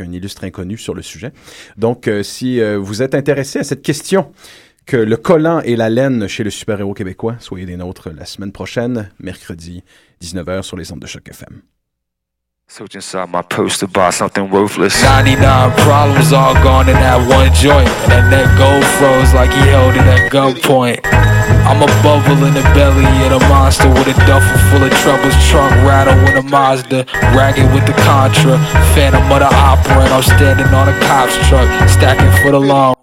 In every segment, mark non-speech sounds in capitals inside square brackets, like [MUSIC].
un illustre inconnu sur le sujet. Donc, euh, si euh, vous êtes intéressé à cette question, que le collant et la laine chez le super-héros québécois, soyez des nôtres la semaine prochaine, mercredi, 19h sur les ondes de Choc FM. Search inside my purse to buy something worthless. 99 problems all gone in that one joint. And that neck gold froze like he held it at gunpoint. I'm a bubble in the belly of the monster with a duffel full of troubles. Trunk rattle with a Mazda. Ragged with the Contra. Phantom of the opera. And I'm standing on a cop's truck. Stacking for the long.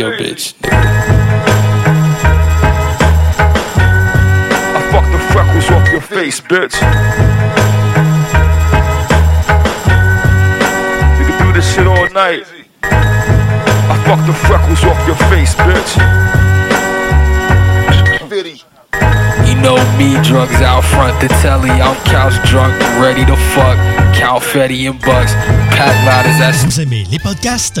Your bitch. I fuck the freckles off your face, bitch. We can do this shit all night. I fuck the freckles off your face, bitch. You know me, drugs out front the telly. I'm couch drunk, ready to fuck. Count Fetty and Bucks. Pack loud as that Vous aimez les podcasts?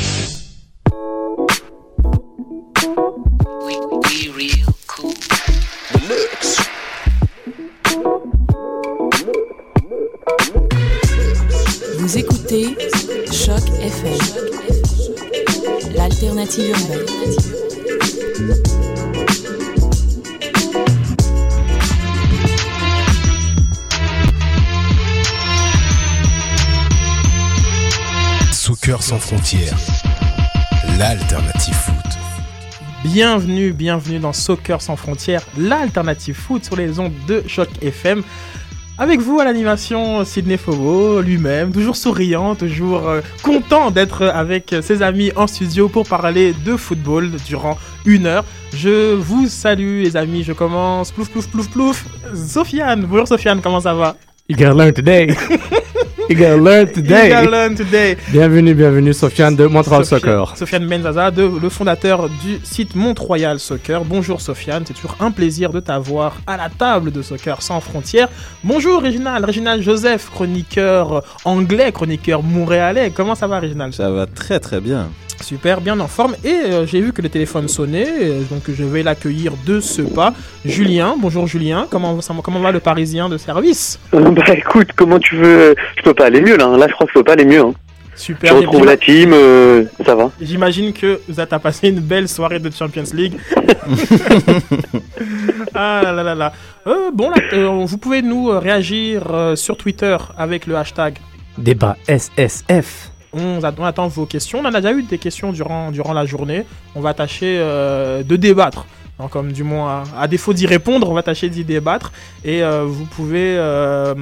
FM, l'alternative urbaine. Soccer sans frontières, l'alternative foot. Bienvenue, bienvenue dans Soccer sans frontières, l'alternative foot sur les ondes de Choc FM. Avec vous à l'animation, Sidney Fogo, lui-même, toujours souriant, toujours euh, content d'être avec ses amis en studio pour parler de football durant une heure. Je vous salue les amis, je commence. Plouf, plouf, plouf, plouf. Sofiane, bonjour Sofiane, comment ça va? You gotta learn today. [LAUGHS] you gotta learn today. You gotta learn today. Bienvenue, bienvenue, Sofiane de Montreal Sofiane- Soccer. Sofiane Menzaza, de- le fondateur du site Mont-Royal Soccer. Bonjour Sofiane, c'est toujours un plaisir de t'avoir à la table de Soccer sans frontières. Bonjour Réginal, Réginal Joseph, chroniqueur anglais, chroniqueur montréalais. Comment ça va Réginal Ça va très très bien. Super, bien en forme. Et euh, j'ai vu que le téléphone sonnait, euh, donc je vais l'accueillir de ce pas. Julien, bonjour Julien, comment, ça- comment va le Parisien de service? Euh, Bah écoute, comment tu veux Je peux pas aller mieux là. hein. Là, je crois que je peux pas aller mieux. hein. Super. Je retrouve la team, euh, ça va. J'imagine que vous avez passé une belle soirée de Champions League. [LAUGHS] ah là là là là. Euh, bon, là, euh, vous pouvez nous réagir euh, sur Twitter avec le hashtag. Débat SSF. On, attend vos questions. On en a déjà eu des questions durant, durant la journée. On va tâcher euh, de débattre. Donc, comme du moins, à, à défaut d'y répondre, on va tâcher d'y débattre. Et euh, vous pouvez. euh,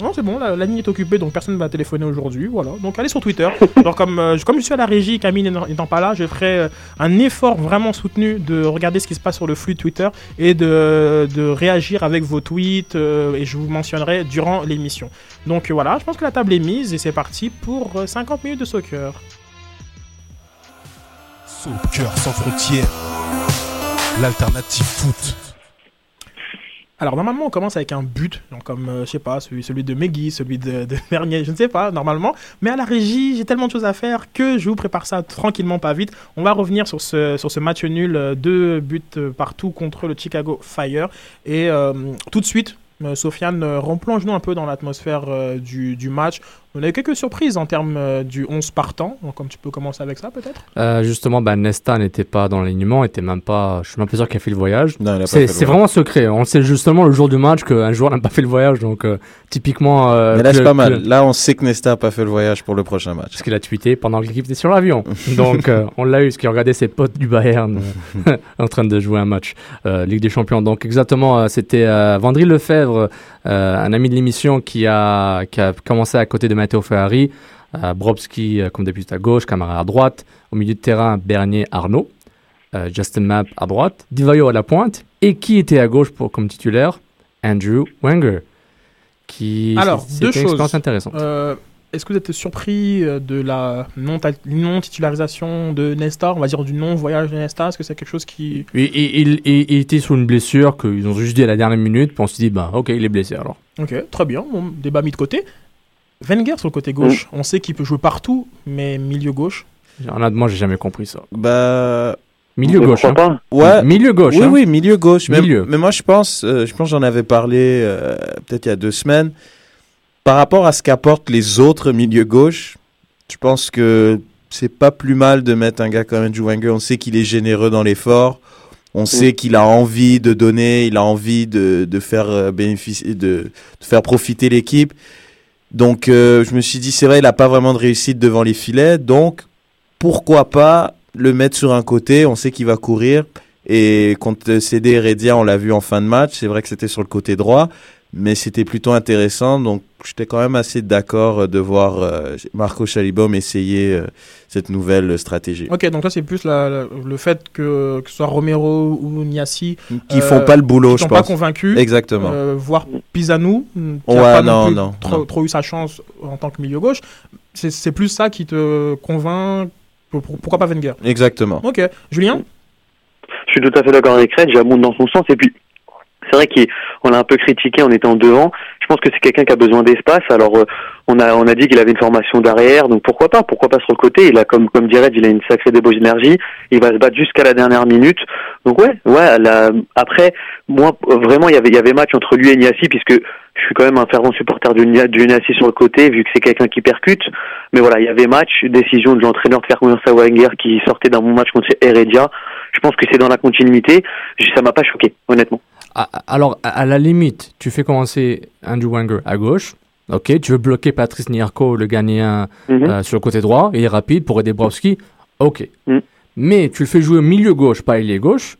Non, c'est bon, la, la ligne est occupée, donc personne ne va téléphoner aujourd'hui. Voilà. Donc, allez sur Twitter. [LAUGHS] donc, comme, euh, je- comme je suis à la régie, Camille n'étant pas là, je ferai un effort vraiment soutenu de regarder ce qui se passe sur le flux Twitter et de, de réagir avec vos tweets. euh, et je vous mentionnerai durant l'émission. Donc, voilà, je pense que la table est mise et c'est parti pour euh, 50 minutes de soccer. Soccer sans frontières, l'alternative foot. Alors normalement on commence avec un but, donc comme euh, je sais pas, celui, de Megui, celui de, de [LAUGHS] je ne sais pas normalement, mais à la régie j'ai tellement de choses à faire que je vous prépare ça tranquillement, pas vite. On va revenir sur ce, match nul, euh, deux buts euh, partout contre le Chicago Fire, et tout de suite, Sofiane, replonge-nous un peu dans l'atmosphère du match. On a eu quelques surprises en termes euh, du 11 partant, donc comme tu peux commencer avec ça peut-être? Euh, justement, bah, Nesta n'était pas dans l'alignement, était même pas. Je suis même pas sûr qu'il a fait le voyage. C'est vraiment secret. On sait justement le jour du match qu'un joueur n'a pas fait le voyage, donc euh, typiquement. euh, Mais là, c'est pas mal. que- Là, on sait que Nesta a pas fait le voyage pour le prochain match. Parce qu'il a tweeté pendant que l'équipe était sur l'avion. [LAUGHS] Donc, euh, on l'a eu, ce qui regardait ses potes du Bayern [LAUGHS] en train de jouer un match euh, Ligue des Champions. Donc, exactement, c'était euh, Vendry Lefebvre, un ami de l'émission, qui a, qui a commencé à côté de Matteo Ferrari. Euh, Brobski, euh, comme d'habitude, à gauche, Camara à droite. Au milieu de terrain, Bernier, Arnaud. Euh, Justin Mapp à droite. Divayo à la pointe. Et qui était à gauche pour, comme titulaire Andrew Wenger. Qui, Alors, deux une choses. intéressante. Euh, Est-ce que vous êtes surpris euh, de la non- non-titularisation de Nesta, on va dire du non-voyage de Nesta Est-ce que c'est quelque chose qui... Il- il- il était sur une blessure qu'ils ont juste dit à la dernière minute, puis on s'est dit, bah ok, il est blessé alors. Ok, très bien, bon, débat mis de côté. Wenger sur le côté gauche, on sait qu'il peut jouer partout, mais milieu gauche. Honnêtement, j'ai jamais compris ça. Bah. Milieu gauche. hein. Ouais. Milieu gauche. Oui, hein. oui, milieu gauche. Mais, Milieu. mais moi, je pense, euh, je pense, j'en avais parlé euh, peut-être il y a deux semaines. Par rapport à ce qu'apportent les autres milieux gauche, je pense que c'est pas plus mal de mettre un gars comme Andrew Wenger. On sait qu'il est généreux dans l'effort. On sait qu'il a envie de donner, il a envie de, de faire euh, bénéficier, de, de faire profiter l'équipe. Donc, euh, je me suis dit, c'est vrai, il n'a pas vraiment de réussite devant les filets. Donc, pourquoi pas le mettre sur un côté? On sait qu'il va courir. Et contre CD Heredia, on l'a vu en fin de match. C'est vrai que c'était sur le côté droit, mais c'était plutôt intéressant. Donc, j'étais quand même assez d'accord euh, de voir euh, Marco Chalibom essayer euh, cette nouvelle stratégie. Ok, donc là c'est plus la- la- le fait que, que ce soit Romero ou Niassi Qui font pas le boulot, qui je sont pas pense. convaincus. Exactement. Euh, voire Pisanou, qui Ouais, a pas non, non, plus non, trop, non. trop eu sa chance en tant que milieu gauche. C'est c'est plus ça qui te convainc. pour- pour- Pourquoi pas Wenger? Exactement. Ok, Julien? Je suis tout à fait d'accord avec Red, j'abonde dans son sens. Et puis, c'est vrai qu'on l'a un peu critiqué en étant devant. Je pense que c'est quelqu'un qui a besoin d'espace. Alors, euh, on a on a dit qu'il avait une formation d'arrière, donc pourquoi pas Pourquoi pas sur le côté Il a, comme comme dirait, il a une sacrée débauche d'énergie. Il va se battre jusqu'à la dernière minute. Donc ouais, ouais. Après, moi, vraiment, il y avait il y avait match entre lui et Niassi, puisque je suis quand même un fervent supporter du, du Niassi sur le côté, vu que c'est quelqu'un qui percute. Mais voilà, il y avait match, décision de l'entraîneur de faire confiance à Wenger qui sortait d'un bon match contre Heredia. Je pense que c'est dans la continuité. Ça m'a pas choqué, honnêtement. Ah, Alors, à, la limite, tu fais commencer Andrew Wenger à gauche. Ok, tu veux bloquer Patrice Niarco, le Ghanéen, Mhm. euh, sur le côté droit. Il est rapide pour aider Browski. Ok. Mais tu le fais jouer milieu gauche, pas ailier gauche,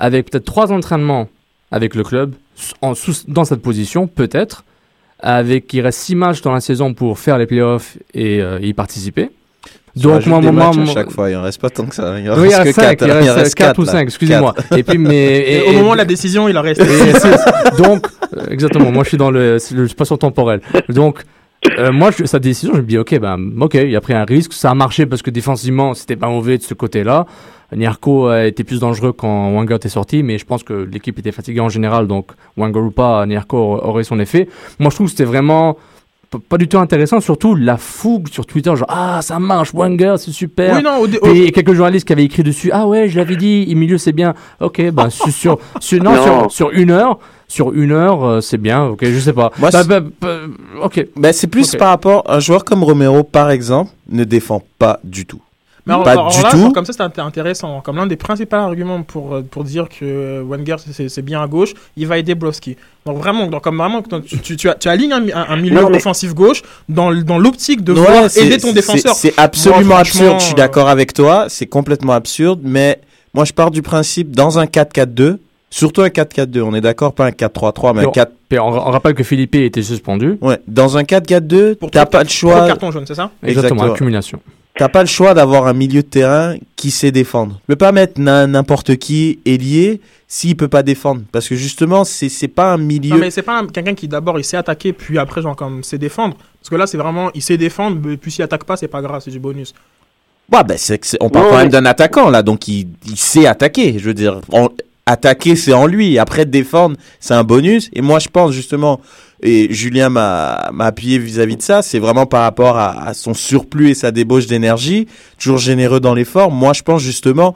avec peut-être trois entraînements avec le club, en, sous- dans cette position, peut-être. Avec, il reste six matchs dans la saison pour faire les playoffs et euh, y participer. Des moi, matchs à moi- chaque fois, il en reste pas tant que ça. Il en reste que cinq, quatre, il reste Il en reste quatre quatre, ou là. cinq, excusez-moi. Quatre. [LAUGHS] Et puis, mais. Et au moment de la décision, il en reste. [LAUGHS] [LAUGHS] Donc, euh, exactement, moi je suis dans le, c'est le spatio-temporel. Donc, euh, moi, je, sa décision, je me dis, ok, ben, ok, il a pris un risque, ça a marché parce que défensivement, c'était pas mauvais de ce côté-là. Nierko a été plus dangereux quand Wenger était sorti, mais je pense que l'équipe était fatiguée en général, donc ou pas, Nierko aurait son effet. Moi, je trouve que c'était vraiment pas du tout intéressant, surtout la fougue sur Twitter, genre ah ça marche, Wenger c'est super. Oui, non, au au- a quelques journalistes qui avaient écrit dessus ah ouais je l'avais dit, il milieu c'est bien. Ok ben sur [LAUGHS] sur sur, non, Non. sur sur une heure sur une heure euh, c'est bien. Ok je sais pas. Moi, Bah, c'est- bah, bah, ok. Ben, c'est plus par rapport un joueur comme Romero, par exemple, ne défend pas du tout. Mais alors- pas alors du là, tout. comme ça, c'est int- intéressant. Comme l'un des principaux arguments pour, euh, pour dire que euh, Wenger, c'est- c'est bien à gauche, il va aider Browski. Donc vraiment, donc, comme vraiment donc, tu, tu, tu, alignes un, un- un milieu Non, mais- offensif gauche dans, dans l'optique de Ouais, aider ton défenseur. C'est absolument Moi, absurde, je suis euh, d'accord avec toi, c'est complètement absurde, mais Moi, je pars du principe, dans un 4-4-2, surtout un 4-4-2, on est d'accord, pas un 4-3-3, mais un Puis on- 4... puis on, on rappelle que Philippe était suspendu. Ouais, dans un 4-4-2, t'as pas le Trop choix... de carton jaune, c'est ça? Exactement, accumulation. T'as pas le choix d'avoir un milieu de terrain qui sait défendre. Tu peux pas mettre n'importe qui ailier s'il peut pas défendre. Parce que justement, c'est pas un milieu... Non, mais c'est pas un- quelqu'un qui d'abord il sait attaquer, puis après, genre, comme sait défendre. Parce que là, c'est vraiment, il sait défendre, mais puis s'il attaque pas, c'est pas grave, c'est du bonus. Ouais, ben c'est, on parle Ouais, quand même d'un attaquant là, donc il, il sait attaquer. Je veux dire, on- attaquer c'est en lui. Après défendre, c'est un bonus. Et moi, je pense justement, et Julien m'a, m'a appuyé vis-à-vis de ça, c'est vraiment par rapport à, à son surplus et sa débauche d'énergie, toujours généreux dans l'effort. Moi, je pense justement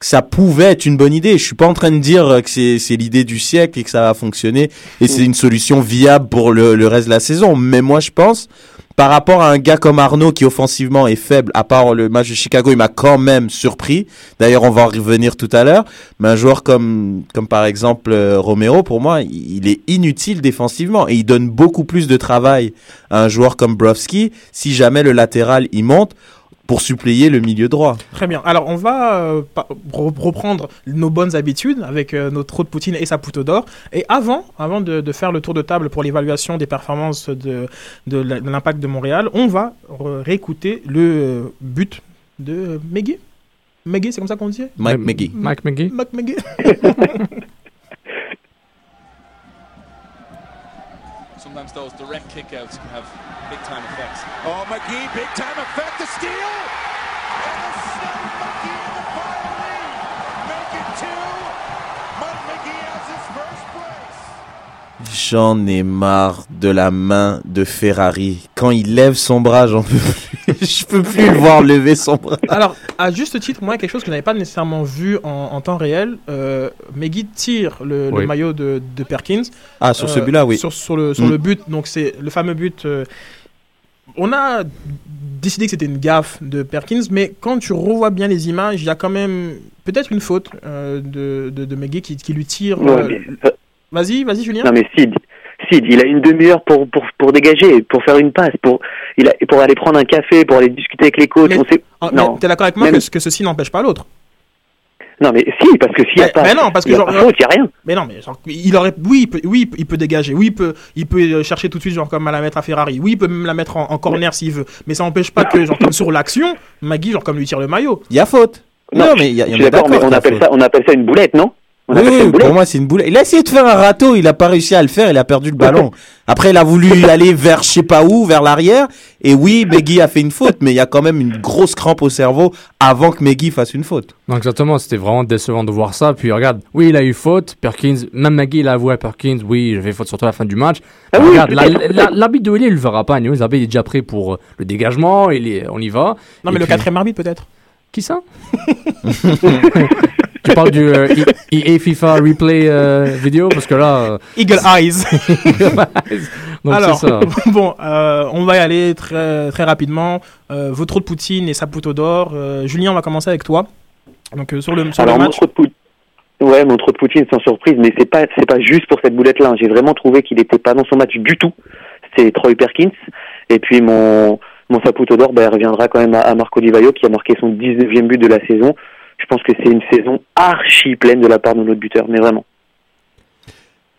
que ça pouvait être une bonne idée. Je suis pas en train de dire que c'est, c'est l'idée du siècle et que ça va fonctionner et c'est une solution viable pour le, le reste de la saison. Mais moi, je pense par rapport à un gars comme Arnaud qui offensivement est faible, à part le match de Chicago, il m'a quand même surpris. D'ailleurs, on va en revenir tout à l'heure. Mais un joueur comme, comme par exemple euh, Romero, pour moi, il est inutile défensivement et il donne beaucoup plus de travail à un joueur comme Brovski si jamais le latéral il monte pour suppléer le milieu droit. Très bien. Alors, on va euh, reprendre nos bonnes habitudes avec euh, notre trou de Poutine et sa poutre d'or. Et avant, avant de, de faire le tour de table pour l'évaluation des performances de, de l'impact de Montréal, on va réécouter le euh, but de Meggy. Meggy, c'est comme ça qu'on dit? Mike McGee. Mike McGee. Mike Meggy. [LAUGHS] Sometimes those direct kickouts can have big time effects. Oh, McGee, big time effect, the steal! And the snap McGee in the final lead. Make it two. Mike McGee has his first place. J'en ai marre de la main de Ferrari. Quand il lève son bras, j'en peux plus. [LAUGHS] Je peux plus le voir lever son bras. Alors, à juste titre, moi, quelque chose que je n'avais pas nécessairement vu en, en temps réel, euh, Meggy tire le, maillot de, de Perkins. Ah, sur ce but-là, oui. Sur, sur le, sur Mm. le but, donc c'est le fameux but. euh, on a décidé que c'était une gaffe de Perkins, mais quand tu revois bien les images, il y a quand même peut-être une faute euh, de, de, de Meggy qui, qui lui tire. Ouais, euh, mais, euh, Vas-y, vas-y, Julien. Non mais Sid, Sid, il a une demi-heure pour, pour, pour dégager, pour faire une passe, pour, il a, pour aller prendre un café, pour aller discuter avec les coachs. on sait... Ah, mais non. T'es d'accord avec moi Même- que, que ceci n'empêche pas l'autre? Non mais si, parce que s'il n'y a Mais- pas, mais non, parce que il y a n'y a rien. Mais non, mais genre, il aurait, oui, il peut, oui, il peut- dégager, oui, il peut, il peut euh, chercher tout de suite, genre comme à la mettre à Ferrari, oui, il peut même la mettre en, en corner s'il veut, mais ça n'empêche pas que, genre comme sur l'action, Magui, genre comme lui tire le maillot. Il y a faute. Non, mais il y a- suis est d'accord, mais on y a appelle faute. ça, on appelle ça une boulette, non? On Oui, pour moi, c'est une boulette. Il a essayé de faire un râteau, il a pas réussi à le faire, il a perdu le ballon. Après, il a voulu [LAUGHS] aller vers je sais pas où, vers l'arrière. Et oui, Meggy a fait une faute, mais il y a quand même une grosse crampe au cerveau avant que Meggy fasse une faute. Non, exactement, c'était vraiment décevant de voir ça. Puis regarde, oui, il a eu faute. Perkins, même Maggie, il a avoué à Perkins, oui, j'avais faute sur toi à la fin du match. Ah oui, regarde, la- peut-être. la- l'arbitre de Willy, il le verra pas. Anyways, L'arbitre il est déjà prêt pour euh, le dégagement, il est, on y va. Non, Et mais le puis- quatrième arbitre peut-être. Qui ça? [LAUGHS] [LAUGHS] Tu parles du euh, EA FIFA replay euh, vidéo parce que là. euh, Eagle Eyes. [LAUGHS] Eagle Eyes. Donc Alors, ça. [LAUGHS] bon, euh, on va y aller très, très rapidement. Euh, trous de Poutine et sa poutre d'or. Euh, Julien, on va commencer avec toi. Donc euh, sur le, sur le Alors mon match. trou de Poutine, ouais, mon trou de Poutine sans surprise, mais c'est pas c'est pas juste pour cette boulette là. J'ai vraiment trouvé qu'il était pas dans son match du tout. C'est Troy Perkins. Et puis mon mon Saputo d'or, bah, il reviendra quand même à, à Marco Di Vaio qui a marqué son 19e but de la saison. Je pense que c'est une saison archi pleine de la part de notre buteur, mais vraiment.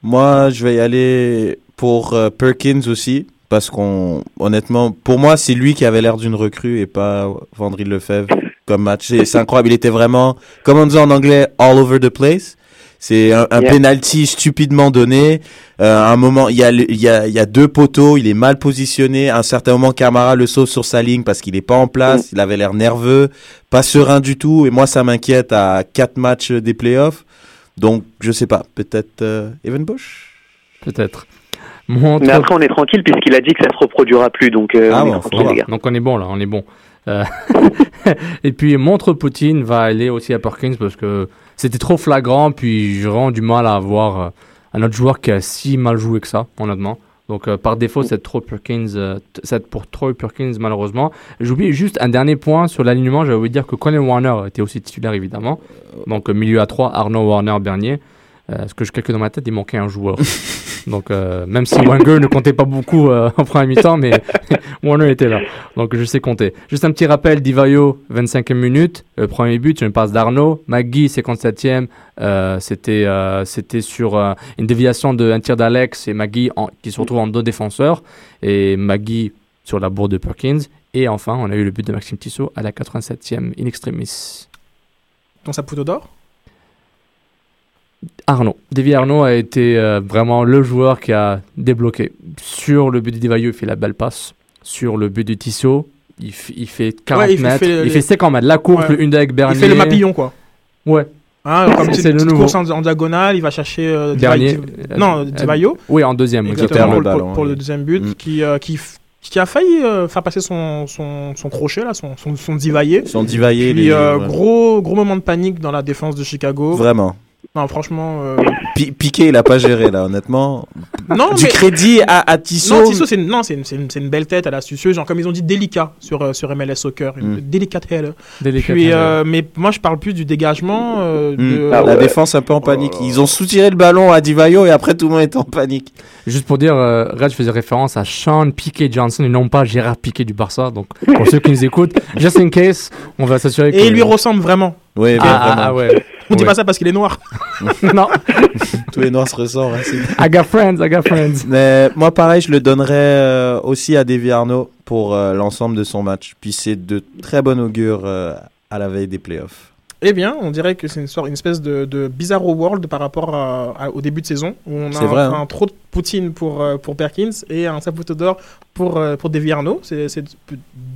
Moi, je vais y aller pour euh, Perkins aussi, parce qu'on, honnêtement, pour moi, c'est lui qui avait l'air d'une recrue et pas Vendry Lefebvre comme match. C'est incroyable. Il était vraiment, comme on dit en anglais, all over the place. C'est un, un Yeah. penalty stupidement donné. Euh, à un moment, il y, a, le- il, y a, il y a deux poteaux, il est mal positionné. À un certain moment, Camara le sauve sur sa ligne parce qu'il est pas en place. Il avait l'air nerveux, pas serein du tout. Et moi, ça m'inquiète à quatre matchs des playoffs. Donc, je sais pas. Peut-être euh, Evan Bush Peut-être. Mon Mais après, on est tranquille puisqu'il a dit que ça se reproduira plus, donc euh, Ah on est bon, tranquille, les gars. Donc on est bon là, on est bon. Euh, [LAUGHS] [LAUGHS] et puis montre Poutine va aller aussi à Perkins parce que c'était trop flagrant, puis j'ai vraiment du mal à avoir euh, un autre joueur qui a si mal joué que ça, honnêtement. Donc euh, par défaut, c'est trop Perkins, euh, pour Troy Perkins malheureusement. J'oublie juste un dernier point sur l'alignement. Oublié de dire que Colin Warner était aussi titulaire évidemment. Donc euh, milieu à 3, Arnaud Warner Bernier. Ce que je calcule dans ma tête, il manquait un joueur. [LAUGHS] Donc, euh, même si Wenger ne comptait pas beaucoup euh, en première mi-temps, mais [LAUGHS] Warner était là. Donc, je sais compter. Juste un petit rappel, Divayo, 25e minute, euh, premier but, une passe d'Arnaud. Magui, 57e, euh, c'était c'était sur une déviation de un tir d'Alex et en- qui se retrouve en deux défenseurs. Et Magui sur la bourre de Perkins. Et enfin, on a eu le but de Maxime Tissot à la 87e in extremis. Ton Saputo d'or? Arnaud. Davy Arnaud a été euh, vraiment le joueur qui a débloqué. Sur le but de Divayo, il fait la belle passe. Sur le but de Tissot, il, f- il fait 40 Ouais, il fait- mètres. fait il les- fait 50 mètres. La course, Ouais. le une avec Bernier. Il fait le mapillon, quoi. Ouais. Hein, comme C'est c'est le nouveau. course en, en diagonale, il va chercher euh, Dernier. Divayo- non, Euh, Divayo. oui, en deuxième, Exactement, perd pour, le pour- ballon, pour oui. le deuxième but, qui, euh, qui, f- qui a failli euh, faire passer son, son, son crochet, là, son, son, son divaillé. Son divaillé, Puis, les- euh, ouais. gros, gros moment de panique dans la défense de Chicago. Vraiment. Non, franchement. euh, Pi- Piqué, il a pas géré là, honnêtement. Non, du mais- crédit à, à Tissot. Non, Tissot, c'est une, non, c'est une, c'est une, une belle tête, elle est astucieuse, genre comme ils ont dit délicat sur, euh, sur MLS Soccer, une Mm. délicate header. Délicate Puis, euh, mais moi je parle plus du dégagement. euh, Hmm. de- la défense un peu en panique. Ils ont soutiré le ballon à Divayo et après tout le monde est en panique. Juste pour dire, euh, Red, je faisais référence à Sean Piquet Johnson et non pas Gérard Piquet du Barça. Donc, pour ceux qui nous écoutent, [LAUGHS] just in case, on va s'assurer que. Et il lui ressemble vraiment. Oui, ah, vraiment. ah, ah, ouais. On dit pas ça parce qu'il est noir. [LAUGHS] non. [LAUGHS] Tous les noirs se ressortent. hein, I got friends, I got friends. [LAUGHS] Mais moi, pareil, je le donnerais euh, aussi à Davy Arnaud pour euh, l'ensemble de son match. Puis c'est de très bon augure euh, à la veille des playoffs. Eh bien, on dirait que c'est une, sorte- une espèce de, de bizarro world par rapport à- à- au début de saison où on a un, hein. un trop de Poutine pour, euh, pour Perkins et un Saputo d'or pour, euh, pour Davy Arnaud. C'est c'est de,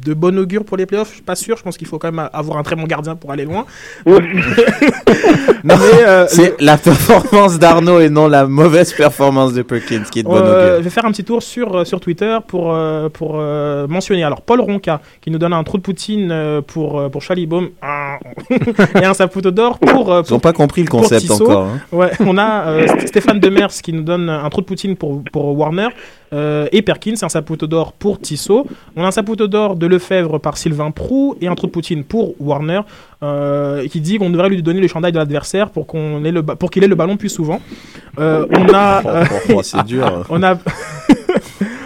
de bon augure pour les playoffs. Je suis pas sûr. Je pense qu'il faut quand même avoir un très bon gardien pour aller loin. [LAUGHS] mais, euh, C'est la performance d'Arnaud et non la mauvaise performance de Perkins qui est de bon Euh, augure. je vais faire un petit tour sur, sur Twitter pour, pour euh, mentionner. Alors, Paul Ronca, qui nous donne un trou de Poutine pour, pour Chalibaume Ah. [LAUGHS] [LAUGHS] et un Saputo d'or pour. euh, Ils n'ont pas compris le concept encore. hein. Ouais, on a euh, St- Stéphane Demers qui nous donne un trou de Poutine pour, pour Warner euh, et Perkins, un Saputo d'or pour Tissot. On a un Saputo d'or de Lefebvre par Sylvain Prou et un trou de Poutine pour Warner euh, qui dit qu'on devrait lui donner le chandail de l'adversaire pour qu'on ait le ba- pour qu'il ait le ballon plus souvent. Euh, on a euh, Oh, c'est dur. [LAUGHS] on a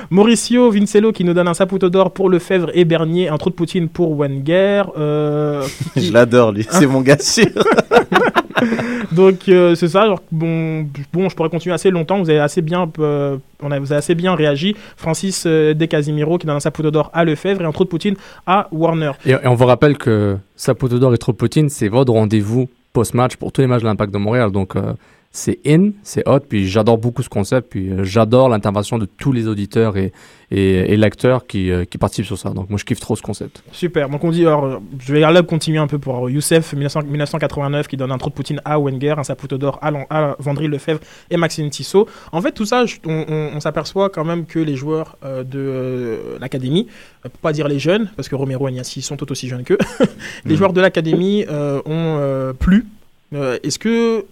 Mauricio Vincello qui nous donne un Saputo d'or pour Lefebvre et Bernier, un trou de Poutine pour Wenger. euh, [LAUGHS] Je l'adore, lui. C'est mon gars sûr. [LAUGHS] donc euh, c'est ça. genre, bon, bon, je pourrais continuer assez longtemps. Vous avez assez bien, euh, on a, vous avez assez bien réagi. Francis euh, De Casimiro qui donne un Saputo d'or à Lefebvre et un trou de Poutine à Warner. Et, et on vous rappelle que Saputo d'or et Tropoutine, c'est votre rendez-vous post-match pour tous les matchs de l'Impact de Montréal. Donc, euh, c'est in, c'est hot. Puis j'adore beaucoup ce concept. Puis euh, j'adore l'intervention de tous les auditeurs et, et, et lecteurs qui, euh, qui participent sur ça. Donc, moi, je kiffe trop ce concept. Super. Donc on dit, alors, euh, je vais là continuer un peu pour Youssef 1900 1989 qui donne un trou de Poutine à Wenger, un Saputo d'or à, à Vendry Lefebvre et Maxime Tissot. En fait, tout ça, on, on- on s'aperçoit quand même que les joueurs euh, de euh, l'académie, euh, pas dire les jeunes, parce que Romero et Niassi sont tout aussi jeunes qu'eux, [LAUGHS] les Mhm. joueurs de l'académie euh, ont euh, plu. Euh, Est-ce que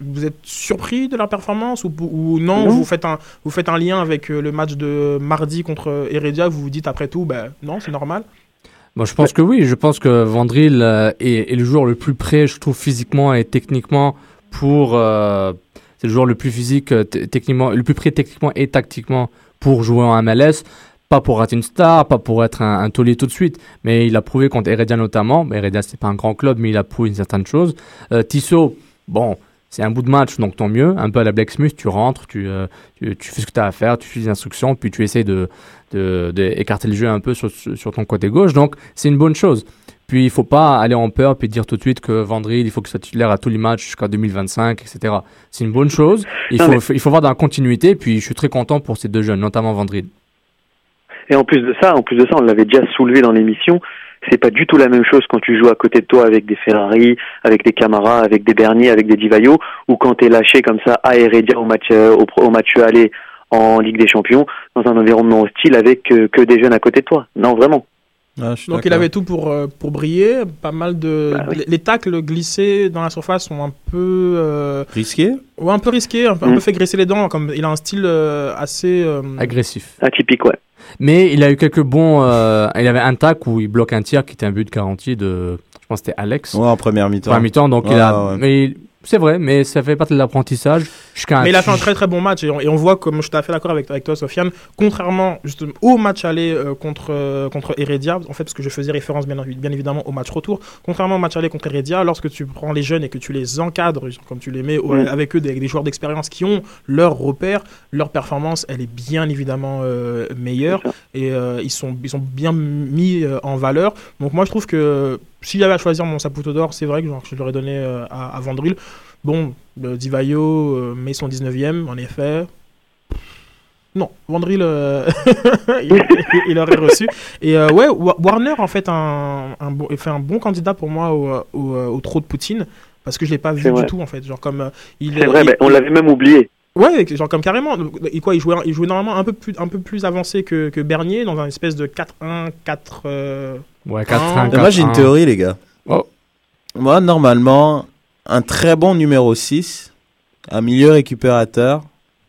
vous êtes surpris de leur performance ou, ou non, Non. Vous, faites un, vous faites un lien avec euh, le match de mardi contre Heredia, vous vous dites après tout, ben, non, c'est normal? Moi, je pense que oui. Je pense que Vandril euh, est, est le joueur le plus prêt, je trouve, physiquement et techniquement pour. euh, c'est le joueur le plus physique, techniquement, le plus prêt techniquement et tactiquement pour jouer en MLS. Pas pour être une star, pas pour être un, un taulier tout de suite, mais il a prouvé contre Heredia notamment. Mais Heredia, c'est pas un grand club, mais il a prouvé une certaine chose. Euh, Tissot, bon, c'est un bout de match, donc tant mieux. Un peu à la Black Smith, tu rentres, tu, euh, tu, tu fais ce que tu as à faire, tu suis les instructions, puis tu essaies de, de, de écarter le jeu un peu sur, sur sur ton côté gauche. Donc, c'est une bonne chose. Puis, il faut pas aller en peur puis dire tout de suite que Vandril, il faut que soit titulaire à tous les matchs jusqu'à 2025, etc. C'est une bonne chose. Il Non, faut, mais- il faut voir dans la continuité. Puis, je suis très content pour ces deux jeunes, notamment Vandril. Et en plus de ça, en plus de ça, on l'avait déjà soulevé dans l'émission. C'est pas du tout la même chose quand tu joues à côté de toi avec des Ferrari, avec des Camara, avec des Bernier, avec des Divayo, ou quand t'es lâché comme ça à Heredia au match euh, au, au match aller en Ligue des Champions dans un environnement hostile avec euh, que des jeunes à côté de toi. Non, vraiment. Donc il avait tout pour, euh, pour briller. Pas mal de. Bah oui. les, les tacles glissés dans la surface sont un peu. euh, Risqué Ouais, un peu risqués, un peu, un Mm. peu fait graisser les dents. Comme, il a un style euh, assez. euh, Agressif. Atypique, ouais. Mais il a eu quelques bons. euh, il avait un tac où il bloque un tir qui était un but garanti de. Je pense que c'était Alex. Ouais, en première mi-temps. Première mi-temps, donc il a. ouais. Mais il- c'est vrai, mais ça fait partie de l'apprentissage. Jusqu'à. Mais il a fait un très très bon match et on, et on voit, comme je suis tout à fait d'accord avec, avec toi, Sofiane, contrairement justement au match aller euh, contre, euh, contre Heredia, en fait, parce que je faisais référence bien, bien évidemment au match retour, contrairement au match aller contre Heredia, lorsque tu prends les jeunes et que tu les encadres, comme tu les mets au- avec eux, des, des joueurs d'expérience qui ont leurs repères, leur performance, elle est bien évidemment euh, meilleure et euh, ils, sont, ils sont bien mis euh, en valeur. Donc moi, je trouve que si j'avais à choisir mon Saputo d'or, c'est vrai que genre, je l'aurais donné euh, à, à Vandril. Bon, euh, Divayo euh, met son 19ème, en effet. Non, Vandril, euh, [LAUGHS] il, il aurait reçu. Et ouais, Wa- Warner, en fait, un, un bon, fait un bon candidat pour moi au, au, au trot de Poutine. Parce que je l'ai pas vu du tout, en fait. Genre, comme. il, C'est vrai, il- mais on l'avait même oublié. Ouais, genre comme carrément. Et quoi, il jouait, il jouait normalement un peu plus, un peu plus avancé que, que Bernier dans un espèce de 4-1, 4. euh, Ouais, 4-1. Mais moi, j'ai une théorie, les gars. Oh. Moi, normalement, un très bon numéro 6, un milieu récupérateur,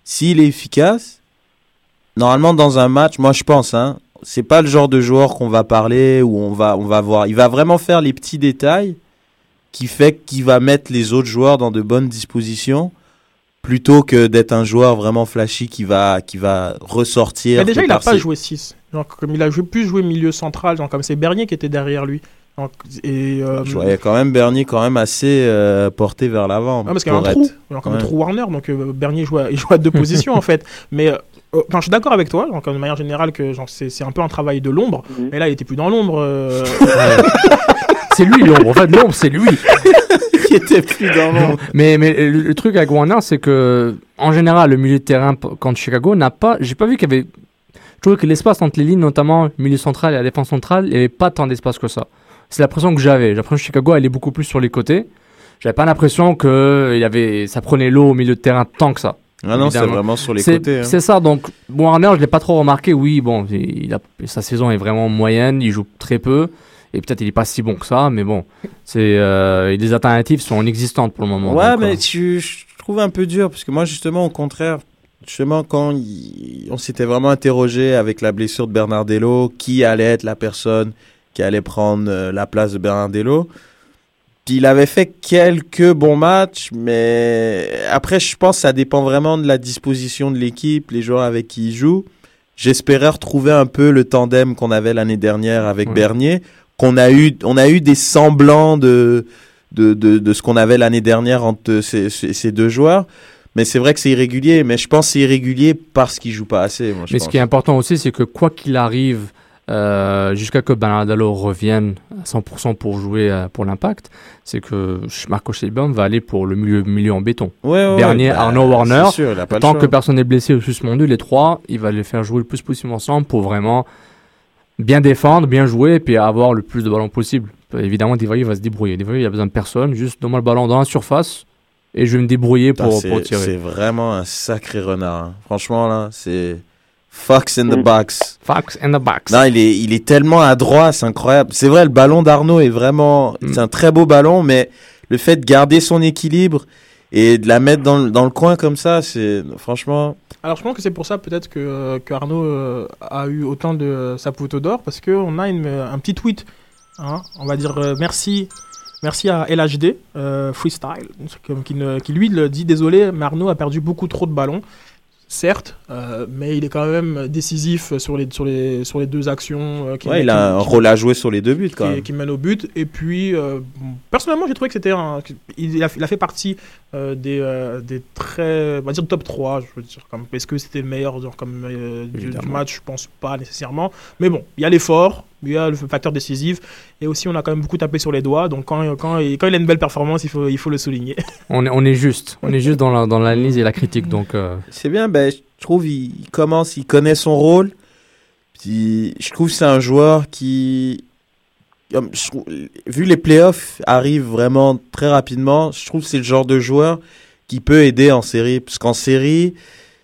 s'il est efficace, normalement, dans un match, moi, je pense, hein, c'est pas le genre de joueur qu'on va parler ou on va, on va voir. Il va vraiment faire les petits détails qui fait qu'il va mettre les autres joueurs dans de bonnes dispositions plutôt que d'être un joueur vraiment flashy qui va, qui va ressortir. Mais déjà, il a par pas joué 6. Genre, comme il a joué, plus joué milieu central, genre comme c'est Bernier qui était derrière lui. Donc, et, euh, Je voyais quand même Bernier quand même assez euh, porté vers l'avant. Ah, parce qu'il y a un trou, être- genre comme Ouais. le trou Warner, donc euh, Bernier joue à, il joue à deux [LAUGHS] positions en fait. Mais euh, enfin, je suis d'accord avec toi, donc, de manière générale, que genre, c'est, c'est un peu un travail de l'ombre. Mais là, il était plus dans l'ombre. euh, [LAUGHS] C'est lui l'ombre. En fait, l'ombre, c'est lui. [LAUGHS] qui était plus l'ombre. Mais, mais le, le truc avec Warner, c'est que, en général, le milieu de terrain contre Chicago n'a pas. J'ai pas vu qu'il y avait. Je trouve que l'espace entre les lignes, notamment le milieu central et la défense centrale, il n'y avait pas tant d'espace que ça. C'est l'impression que j'avais. J'ai l'impression que Chicago allait beaucoup plus sur les côtés. J'avais pas l'impression que il y avait, ça prenait l'eau au milieu de terrain tant que ça. Ah non, c'est vraiment sur les côtés, hein. C'est ça. Donc, Warner, je l'ai pas trop remarqué. Oui, bon, il a, sa saison est vraiment moyenne. Il joue très peu. Et peut-être il est pas si bon que ça. Mais bon, c'est, euh, les alternatives sont inexistantes pour le moment. Ouais, donc, mais euh, je, je trouve un peu dur parce que moi, justement, au contraire, justement, quand il- on s'était vraiment interrogé avec la blessure de Bernardello, qui allait être la personne qui allait prendre euh, la place de Bernardello. Puis il avait fait quelques bons matchs, mais après, je pense que ça dépend vraiment de la disposition de l'équipe, les joueurs avec qui il joue. J'espérais retrouver un peu le tandem qu'on avait l'année dernière avec Ouais. Bernier, qu'on a eu, on a eu des semblants de, de, de, de ce qu'on avait l'année dernière entre ces, ces, deux joueurs. Mais c'est vrai que c'est irrégulier, mais je pense que c'est irrégulier parce qu'il joue pas assez. Moi, je Mais pense. ce qui est important aussi, c'est que quoi qu'il arrive, euh, jusqu'à que Bernardello revienne à 100% pour jouer euh, pour l'impact, c'est que Marco Scheibern va aller pour le milieu, milieu en béton. Ouais, ouais, Bernier, bah, Arnaud, Warner. sûr, tant que personne n'est blessé ou suspendu, les trois, il va les faire jouer le plus possible ensemble pour vraiment bien défendre, bien jouer et puis avoir le plus de ballons possible. Évidemment, Divayo va se débrouiller. Divayo, il a besoin de personne, juste donne-moi le ballon dans la surface et je vais me débrouiller pour tirer. C'est vraiment un sacré renard. hein. Franchement, là, c'est Fox in the Mm. box. Fox in the box. Non, il est, il est tellement adroit, c'est incroyable. C'est vrai, le ballon d'Arnaud est vraiment, Mm. c'est un très beau ballon, mais le fait de garder son équilibre et de la mettre dans, le- dans le coin comme ça, c'est franchement. Alors je pense que c'est pour ça peut-être que, euh, que Arnaud euh, a eu autant de euh, Saputo d'or parce qu'on a une, euh, un petit tweet, hein, on va dire merci, merci à LHD Freestyle qui, qui lui le dit désolé, mais Arnaud a perdu beaucoup trop de ballons. Certes, euh, mais il est quand même décisif sur les, sur les, sur les deux actions. euh, qui- Ouais, il a qui- un rôle à jouer sur les deux buts quand qui, même. qui mène au but. Et puis, euh, personnellement, j'ai trouvé que c'était un. Il a, il a fait partie des, des très. On va dire top 3. Je veux dire, comme, est-ce que c'était le meilleur genre, comme, du, match? Je pense pas nécessairement. Mais bon, il y a l'effort, il y a le facteur décisif. Et aussi, on a quand même beaucoup tapé sur les doigts. Donc, quand, quand, il, quand il a une belle performance, il faut, il faut le souligner. [LAUGHS] On est, on est juste. On est juste dans la- dans l'analyse et la critique. Donc, euh, C'est bien, ben, je trouve il, il commence, il connaît son rôle. Puis, je trouve que c'est un joueur qui, trouve- vu les playoffs arrivent vraiment très rapidement, je trouve que c'est le genre de joueur qui peut aider en série. Parce qu'en série,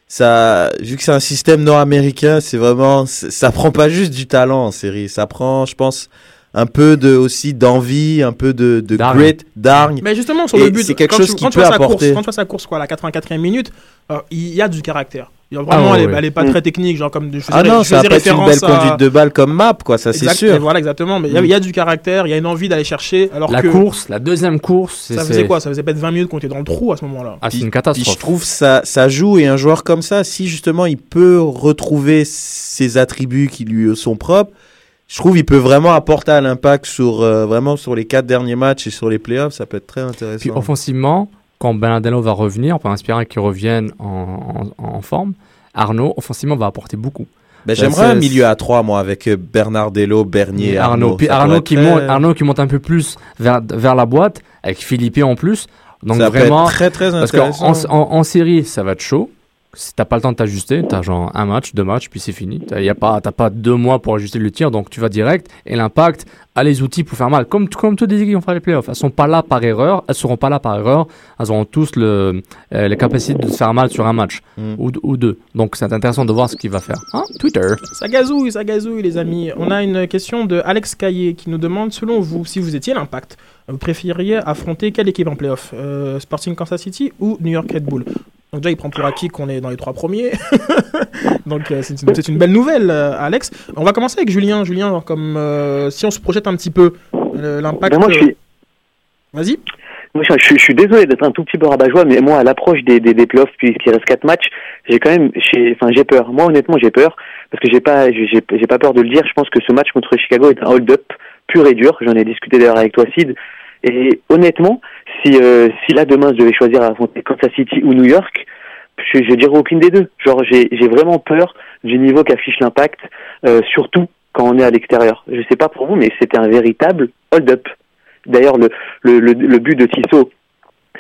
ça, vu que c'est un système nord-américain, c'est vraiment, ça prend pas juste du talent en série. Ça prend, je pense, un peu de, aussi d'envie, un peu de, de grit, d'hargne. Mais justement, sur le but, c'est quelque quand chose tu, qui quand peut vois sa apporter. Course, quand tu vois sa course quoi, à la 84e minute, euh, il y a du caractère. Il y a Vraiment, Ah, elle, est, ouais. elle est pas Mm. très technique, genre comme de- je Ah faisais- non, je ça va faisais pas être une belle référence à- conduite de balle comme map, quoi, ça c'est sûr. Voilà, exactement. Mais il y a- Mm. il y, a du caractère, il y a une envie d'aller chercher. Alors La que course, la deuxième course, Ça faisait quoi? Ça faisait peut-être 20 minutes qu'on était dans le trou à ce moment-là. Ah, c'est une Puis catastrophe. je trouve ça, ça joue et un joueur comme ça, si justement il peut retrouver ses attributs qui lui sont propres, je trouve il peut vraiment apporter à l'impact sur euh, vraiment sur les quatre derniers matchs et sur les playoffs, ça peut être très intéressant. Puis offensivement, quand Bernardino va revenir, on peut espérer qu'il revienne en, en- en forme. Arnaud, offensivement, va apporter beaucoup. Ben, J'aimerais un milieu à trois moi avec euh, Bernardello, Bernier, et Arnaud. Arnaud. Puis qui, monte, très- Arnaud qui monte un peu plus vers, vers la boîte, avec Philippe en plus. Donc Ça vraiment, très, très Parce qu'en intéressant. en, en série, ça va être chaud. Si t'as pas le temps de t'ajuster, t'as genre un match, deux matchs, puis c'est fini. T'as y a pas, t'as pas deux mois pour ajuster le tir, donc tu vas direct. Et l'impact a les outils pour faire mal. Comme, comme toutes les équipes qui vont faire les playoffs. Elles sont pas là par erreur. Elles seront pas là par erreur. Elles auront tous le, euh, les capacités de se faire mal sur un match. Mm. Ou, ou deux. Donc c'est intéressant de voir ce qu'il va faire. Hein Twitter. Ça gazouille, ça gazouille, les amis. On a une question de Alex Caillé qui nous demande selon vous, si vous étiez l'impact, vous préfériez affronter quelle équipe en playoff? Euh, Sporting Kansas City ou New York Red Bull? Donc, déjà, il prend pour acquis qu'on est dans les trois premiers. [LAUGHS] Donc, euh, c'est une, belle nouvelle, euh, Alex. On va commencer avec Julien. Julien, genre, comme euh, si on se projette un petit peu, l'impact. Ben, moi, je suis- Vas-y. Moi, je, je- je suis désolé d'être un tout petit peu rabat-joie, mais moi, à l'approche des, des, des playoffs, puisqu'il reste quatre matchs, j'ai quand même, j'ai- enfin, j'ai peur. Moi, honnêtement, j'ai peur parce que j'ai pas, j'ai pas peur de le dire. Je pense que ce match contre Chicago est un hold-up pur et dur. J'en ai discuté d'ailleurs avec toi, Sid. Et honnêtement, si euh, si là demain je devais choisir à affronter Kansas City ou New York, je, je dirais aucune des deux. Genre, j'ai vraiment peur du niveau qu'affiche l'impact, euh, surtout quand on est à l'extérieur. Je sais pas pour vous, mais c'était un véritable hold-up. D'ailleurs, le, le, le, but de Tissot,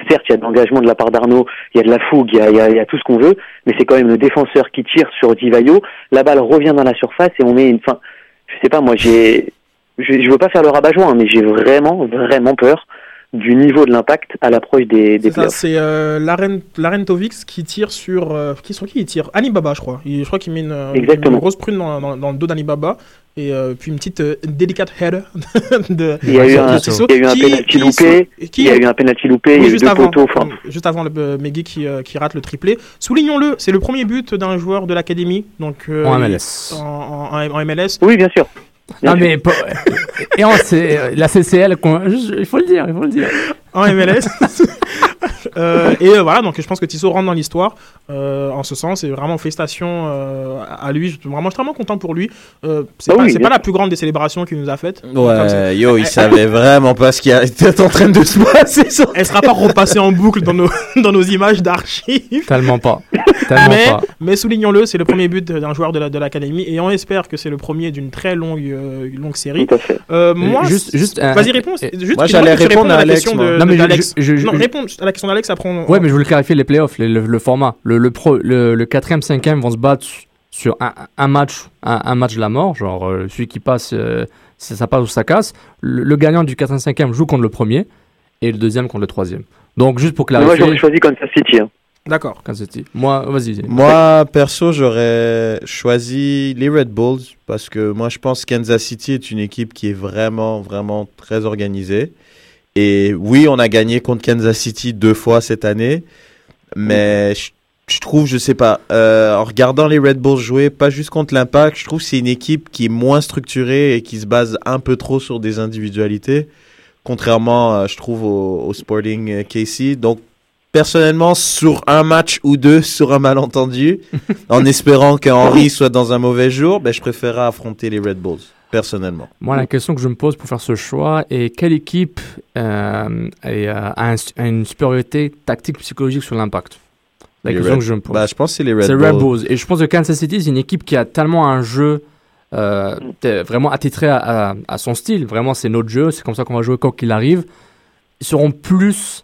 certes, il y a de l'engagement de la part d'Arnaud, il y a de la fougue, il y a tout ce qu'on veut, mais c'est quand même le défenseur qui tire sur Divayo. La balle revient dans la surface et on met une fin. Je sais pas, moi, j'ai, je, je veux pas faire le rabat-joie, hein, mais j'ai vraiment, vraiment peur du niveau de l'impact à l'approche des, des playoffs. c'est euh, Laren- Larentovix qui tire sur. euh, qui, sur qui il tire? Anibaba, je crois. Il- je crois qu'il met une, euh, Exactement. une grosse prune dans, dans- dans le dos d'Anibaba. Et euh, puis une petite euh, délicate header [LAUGHS] de. Il y a eu un, Tissot, il y a eu un qui- penalty qui- loupé, qui- il y a eu un penalty loupé, il y a eu juste deux avant, poteaux, enfin. juste avant le euh, Megui qui, euh, qui rate le triplé. Soulignons-le, c'est le premier but d'un joueur de l'académie. donc euh, En MLS. En, en- en MLS. Oui, bien sûr. Non mais et on c'est la CCL il faut le dire il faut le dire en MLS. [LAUGHS] [LAUGHS] Euh, et euh, voilà, donc je pense que Tissot rentre dans l'histoire euh, en ce sens. Et vraiment, félicitations euh, à lui. Je suis vraiment, je suis vraiment content pour lui. Euh, c'est Bah pas, oui, pas la plus grande des célébrations qu'il nous a faites. Ouais, yo, il savait vraiment pas ce qui était en train de se passer. sur- Elle sera pas repassée en boucle dans nos, [LAUGHS] dans nos images d'archives. tellement pas tellement mais, pas mais soulignons-le, c'est le premier but d'un joueur de la- de l'académie et on espère que c'est le premier d'une très longue, euh, longue série. Euh, moi, juste- juste vas-y réponds. euh, Juste, moi, j'allais répondre à la Alex, question de, Non, mais je- d'Alex. je- je- non, réponds à la question d'Alex. Après, on- Ouais, mais je voulais clarifier les playoffs, le, le, le format. Le, le, pro, le, le quatrième, cinquième vont se battre sur un, un match, un, un match de la mort, genre euh, celui qui passe, euh, ça, ça passe ou ça casse. Le, le gagnant du quatrième, cinquième joue contre le premier et le deuxième contre le troisième. Donc juste pour Mais Moi, clarifier. j'aurais choisi Kansas City. hein. D'accord. Kansas City. Moi, vas-y. Moi, perso, j'aurais choisi les Red Bulls parce que moi, je pense que Kansas City est une équipe qui est vraiment, vraiment très organisée. Et oui, on a gagné contre Kansas City deux fois cette année, mais je, je trouve, je sais pas, euh, en regardant les Red Bulls jouer, pas juste contre l'Impact, je trouve que c'est une équipe qui est moins structurée et qui se base un peu trop sur des individualités, contrairement, euh, je trouve, au, au Sporting euh, KC. Donc, personnellement, sur un match ou deux, sur un malentendu, [LAUGHS] en espérant qu'Henry soit dans un mauvais jour, ben, je préférerais affronter les Red Bulls, personnellement. Moi, la question que je me pose pour faire ce choix est quelle équipe euh, est, euh, a, un- a une supériorité tactique psychologique sur l'impact? La Les question Red- que je me pose. Bah, je pense que c'est les Red C'est Bulls. Red Bulls. Et je pense que Kansas City, c'est une équipe qui a tellement un jeu euh, vraiment attitré à, à- à son style. Vraiment, c'est notre jeu. C'est comme ça qu'on va jouer quand qu'il arrive. Ils seront plus,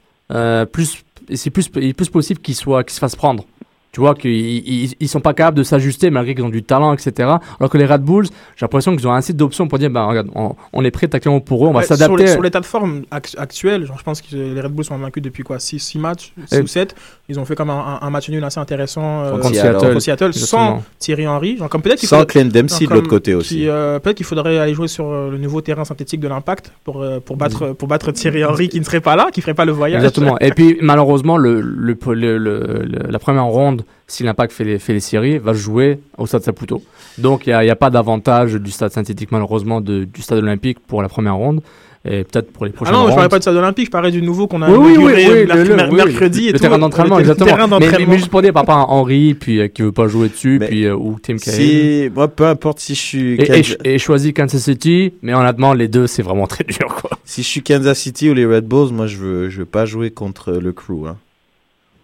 plus, c'est plus, il est plus possible qu'ils soient, qu'ils se fassent prendre. Tu vois qu'ils ils, ils sont pas capables de s'ajuster malgré qu'ils ont du talent, etc. Alors que les Red Bulls, j'ai l'impression qu'ils ont assez d'options pour dire, bah regarde, on, on est prêt tactiquement pour eux, on va Ouais, s'adapter. les- Sur l'état de forme ac- actuel, genre, je pense que les Red Bulls sont invaincus depuis quoi 6 matchs 6 Euh, ou 7. ils ont fait comme un, un- un match nul assez intéressant euh, Contre Seattle. contre Seattle sans Thierry Henry. Genre, comme Sans faudrait- Clint Dempsey genre, de l'autre côté aussi. euh, peut-être qu'il faudrait aller jouer sur euh, le nouveau terrain synthétique de l'Impact pour, euh, pour, battre, pour battre Thierry Henry qui ne serait pas là, qui ferait pas le voyage. Exactement. Et puis malheureusement, le, le, le- le- le- la première ronde, si l'Impact fait les, fait les séries, va jouer au Stade Saputo. Donc il n'y a, a pas d'avantage du stade synthétique malheureusement de- du stade olympique pour la première ronde. Et peut-être pour les Ah prochaines non, je rondes. parlais pas de stade olympique, je parlais du nouveau qu'on a Oui, oui, oui, merc- le- mercredi et le tout. terrain d'entraînement, exactement. terrain mais, mais, mais juste pour dire, par rapport à Henry, puis euh, qui veut pas jouer dessus, puis euh, ou Tim. Si, moi, peu importe si je suis. Et, et, Kansas- et choisi Kansas City, mais honnêtement, les deux, c'est vraiment [LAUGHS] très dur, quoi. Si je suis Kansas City ou les Red Bulls, moi, je veux, je veux pas jouer contre le crew. Hein.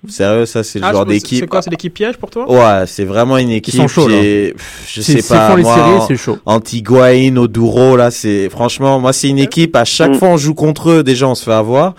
Sérieux, ça, c'est le Ah, genre d'équipe. C'est quoi, c'est l'équipe piège pour toi? Ouais, c'est vraiment une équipe sont chauds, qui là. est, pff, je sais pas, font les moi, séries, c'est chaud. Antiguain, Oduro, là, c'est, franchement, moi, c'est une équipe, à chaque fois on joue contre eux, déjà on se fait avoir,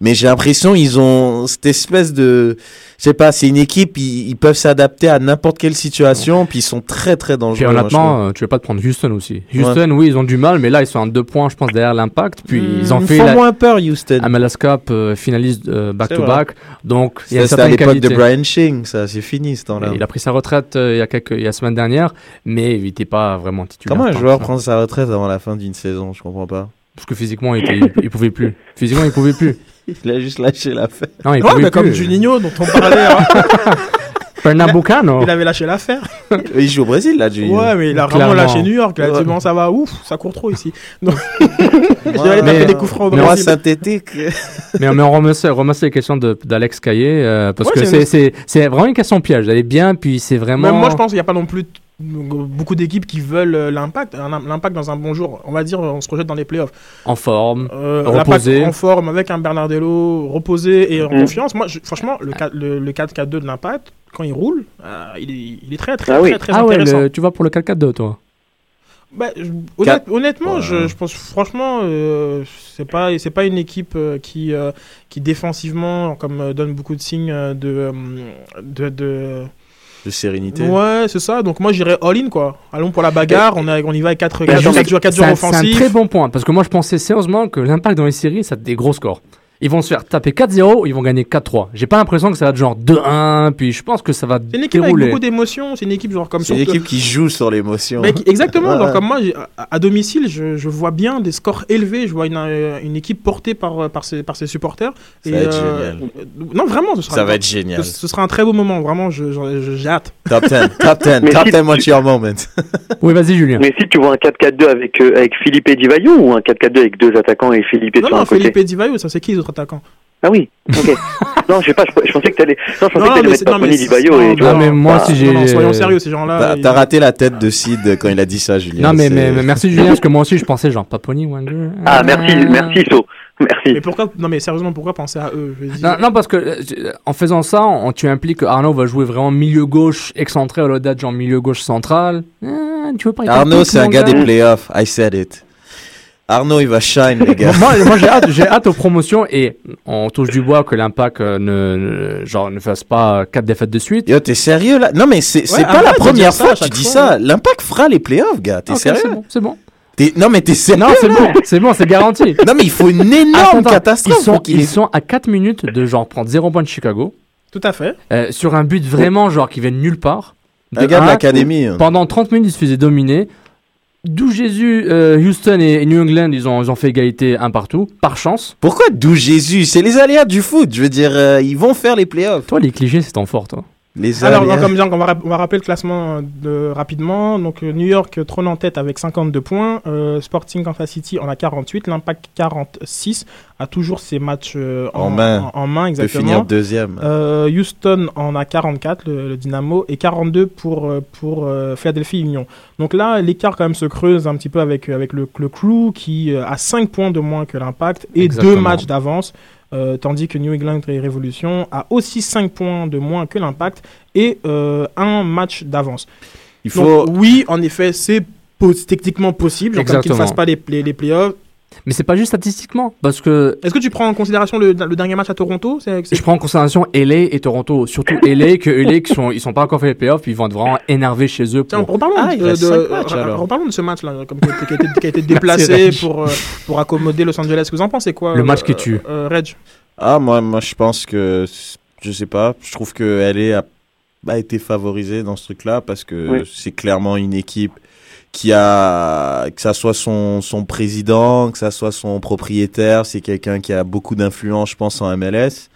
mais j'ai l'impression ils ont cette espèce de, je sais pas, c'est une équipe, ils, ils peuvent s'adapter à n'importe quelle situation, puis ils sont très très dangereux. Puis moi, honnêtement, trouve. euh, tu veux pas te prendre Houston aussi. Houston, oui, ils ont du mal, mais là, ils sont à deux points, je pense, derrière l'impact. Puis Hmm, ils ont ils fait font la moins peur, Houston. MLS Cup euh, finaliste euh, C'est back-to-back. Donc, il y a Ça, à l'époque de. Brian Shing, ça, c'est fini ce temps-là. Il a pris sa retraite euh, il y a quelques, il y a la semaine dernière, mais il n'était pas vraiment titulaire. Comment un joueur prend sa retraite avant la fin d'une saison Je comprends pas. Parce que physiquement, il, était, il, il pouvait plus. Physiquement, il pouvait plus. [LAUGHS] [LAUGHS] Il a juste lâché l'affaire. Non, il Ouais, mais comme. Juninho dont on parlait. hein. [LAUGHS] Pernambucano. Il avait lâché l'affaire. Il joue au Brésil, là, Juninho. Ouais, mais il a vraiment lâché New York. Il a dit bon, ça va, ouf, ça court trop ici. Donc, je vais aller taper Mais- des coups francs au Brésil. synthétique. [LAUGHS] mais, mais on remercie, remercie les questions de- d'Alex Caillé, euh, parce Ouais, que c'est c'est une- c'est- c'est vraiment une question piège. Elle est bien, puis c'est vraiment. Même moi, je pense qu'il n'y a pas non plus beaucoup d'équipes qui veulent euh, l'impact. Un- L'impact dans un bon jour, on va dire, on se projette dans les playoffs. En forme, Euh, reposé. l'impact en forme avec un Bernardello reposé et en Mhm. confiance. Moi, je- franchement, le, 4 le, le 4-4-2 de l'impact, quand il roule, euh, il, est, il est très, très, Ah oui. très, très Ah ouais, intéressant. le- tu vas pour le 4-4-2, toi Bah, je- honnête- Quatre- honnêtement, Ouais. je, je pense franchement, euh, c'est pas c'est pas une équipe euh, qui euh, qui défensivement comme euh, donne beaucoup de signes de de, de... De sérénité. ouais c'est ça. Donc moi j'irais all in quoi. Allons pour la bagarre. On, a, on y va avec 4 Bah, 4 juste- jours, quatre c'est un- offensifs. très bon point, parce que moi je pensais sérieusement que l'impact dans les séries, ça a des gros scores. Ils vont se faire taper 4-0, ils vont gagner 4-3. J'ai pas l'impression que ça va être genre 2-1, puis je pense que ça va C'est une équipe avec dérouler. beaucoup d'émotions. C'est une équipe genre comme C'est une équipe qui joue sur l'émotion. Exactement, Ouais. genre comme moi, à, domicile, je, je vois bien des scores élevés, je vois une, euh, une équipe portée par, euh, par, ses, par ses supporters. Ça va être génial. euh, Non, vraiment, ce sera, Ça va être génial. Ce, ce sera un très beau moment, vraiment, je- je- je- j'ai hâte. [LAUGHS] Top 10, top 10, Mais top si 10, tu- what's your moment [LAUGHS] Oui, vas-y, Julien. Mais si tu vois un 4-4-2 avec, euh, avec Philippe Divayo ou un 4-4-2 avec deux attaquants et Philippe Non, sur non, un côté? Felipe Divayo, ça c'est qui Ah oui, ok. [LAUGHS] non, je sais pas, je, je pensais que t'allais non, je pensais Non, que non, t'allais mais mettre non, c'est- et non, tu vois, mais moi, bah, si j'ai- Non, non, soyons sérieux, ces gens-là. T'as raté la tête de Sid quand il a dit ça, Julien. Non, mais, mais, mais merci Julien, parce que moi aussi je pensais genre Paponi, Wenger. Ah, merci, merci, So. Merci. Mais pourquoi, non, mais sérieusement, pourquoi penser à eux? Je Non, non, parce que euh, en faisant ça, on, tu impliques que Arnaud va jouer vraiment milieu gauche excentré au lieu d'être genre milieu gauche central. Euh, tu veux pas Arnaud, c'est un gars des playoffs. I said it. Arnaud, il va shine, les gars. [LAUGHS] moi, moi, j'ai hâte, j'ai hâte aux promotions et on touche du bois que l'impact euh, ne, ne- genre, ne fasse pas quatre défaites de suite. Yo, t'es sérieux là? Non, mais c'est c'est Ouais, pas la première fois que tu dis fois. ça. L'impact fera les playoffs, gars. T'es Ok, sérieux? c'est bon, c'est bon. T'es- Non, mais t'es sérieux Non, c'est là? bon, c'est bon, c'est garanti. [LAUGHS] Non, mais il faut une énorme Attends, attends, catastrophe. Ils sont, ils sont à 4 minutes de genre prendre 0 points de Chicago Tout à fait. euh, sur un but vraiment genre qui vient de nulle part. Un gars de un, l'académie. hein. Pendant 30 minutes, ils se faisaient dominer. D'où Jésus, euh, Houston et, New England, ils ont, ils ont fait égalité un partout, par chance. Pourquoi d'où Jésus? C'est les aléas du foot. Je veux dire, euh, ils vont faire les playoffs. Toi, les clichés, c'est ton fort, toi. Les Alors, comme dire, on va, rap- on va rappeler le classement euh, de, rapidement. Donc, euh, New York euh, trône en tête avec 52 points. Euh, Sporting Kansas City en a 48. L'Impact 46 a toujours ses matchs euh, En main. En, en main, peut finir exactement. deuxième. Euh, Houston en a 44, le, le Dynamo, et 42 pour, pour Philadelphie Union. Donc là, l'écart quand même se creuse un petit peu avec, avec le, le Crew qui a 5 points de moins que l'Impact et Exactement. deux matchs d'avance. Euh, tandis que New England et Révolution a aussi 5 points de moins que l'Impact et euh, un match d'avance. Il Donc, faut. oui, en effet, c'est techniquement possible, comme qu'ils ne fassent pas les, les, les playoffs. Mais c'est pas juste statistiquement, parce que Est-ce que tu prends en considération le, le dernier match à Toronto? C'est- c'est- je prends en considération LA et Toronto, surtout LA, que LA qui sont, ils sont pas encore fait les playoffs, puis ils vont être vraiment énervés chez eux. Tiens, Pour... reparlons, Ah, de, matchs, reparlons ce match-là, comme qui a, été- qui a déplacé [LAUGHS] pour, euh, pour accommoder Los Angeles. Vous en pensez quoi Le euh, match qui tue. euh, Reg? Ah, moi, moi, je pense que Je sais pas. Je trouve que LA a, a été favorisée dans ce truc-là parce que Oui. c'est clairement une équipe qui a, que ça soit son, son président, que ça soit son propriétaire, c'est quelqu'un qui a beaucoup d'influence, je pense, en MLS.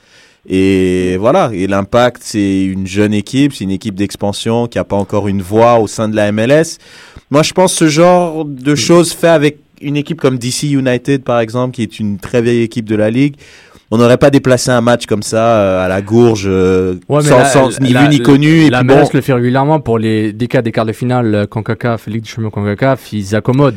Et voilà. Et l'impact, c'est une jeune équipe, c'est une équipe d'expansion qui a pas encore une voix au sein de la MLS. Moi, je pense ce genre de choses fait avec une équipe comme DC United, par exemple, qui est une très vieille équipe de la ligue. On n'aurait pas déplacé un match comme ça euh, à la gourge, euh, Ouais, sans, la- sans ni la- vu ni connu. Et La puis bon, le fait régulièrement pour les des cas des quarts de finale euh, CONCACAF, Ligue des Champions CONCACAF, ils accommodent.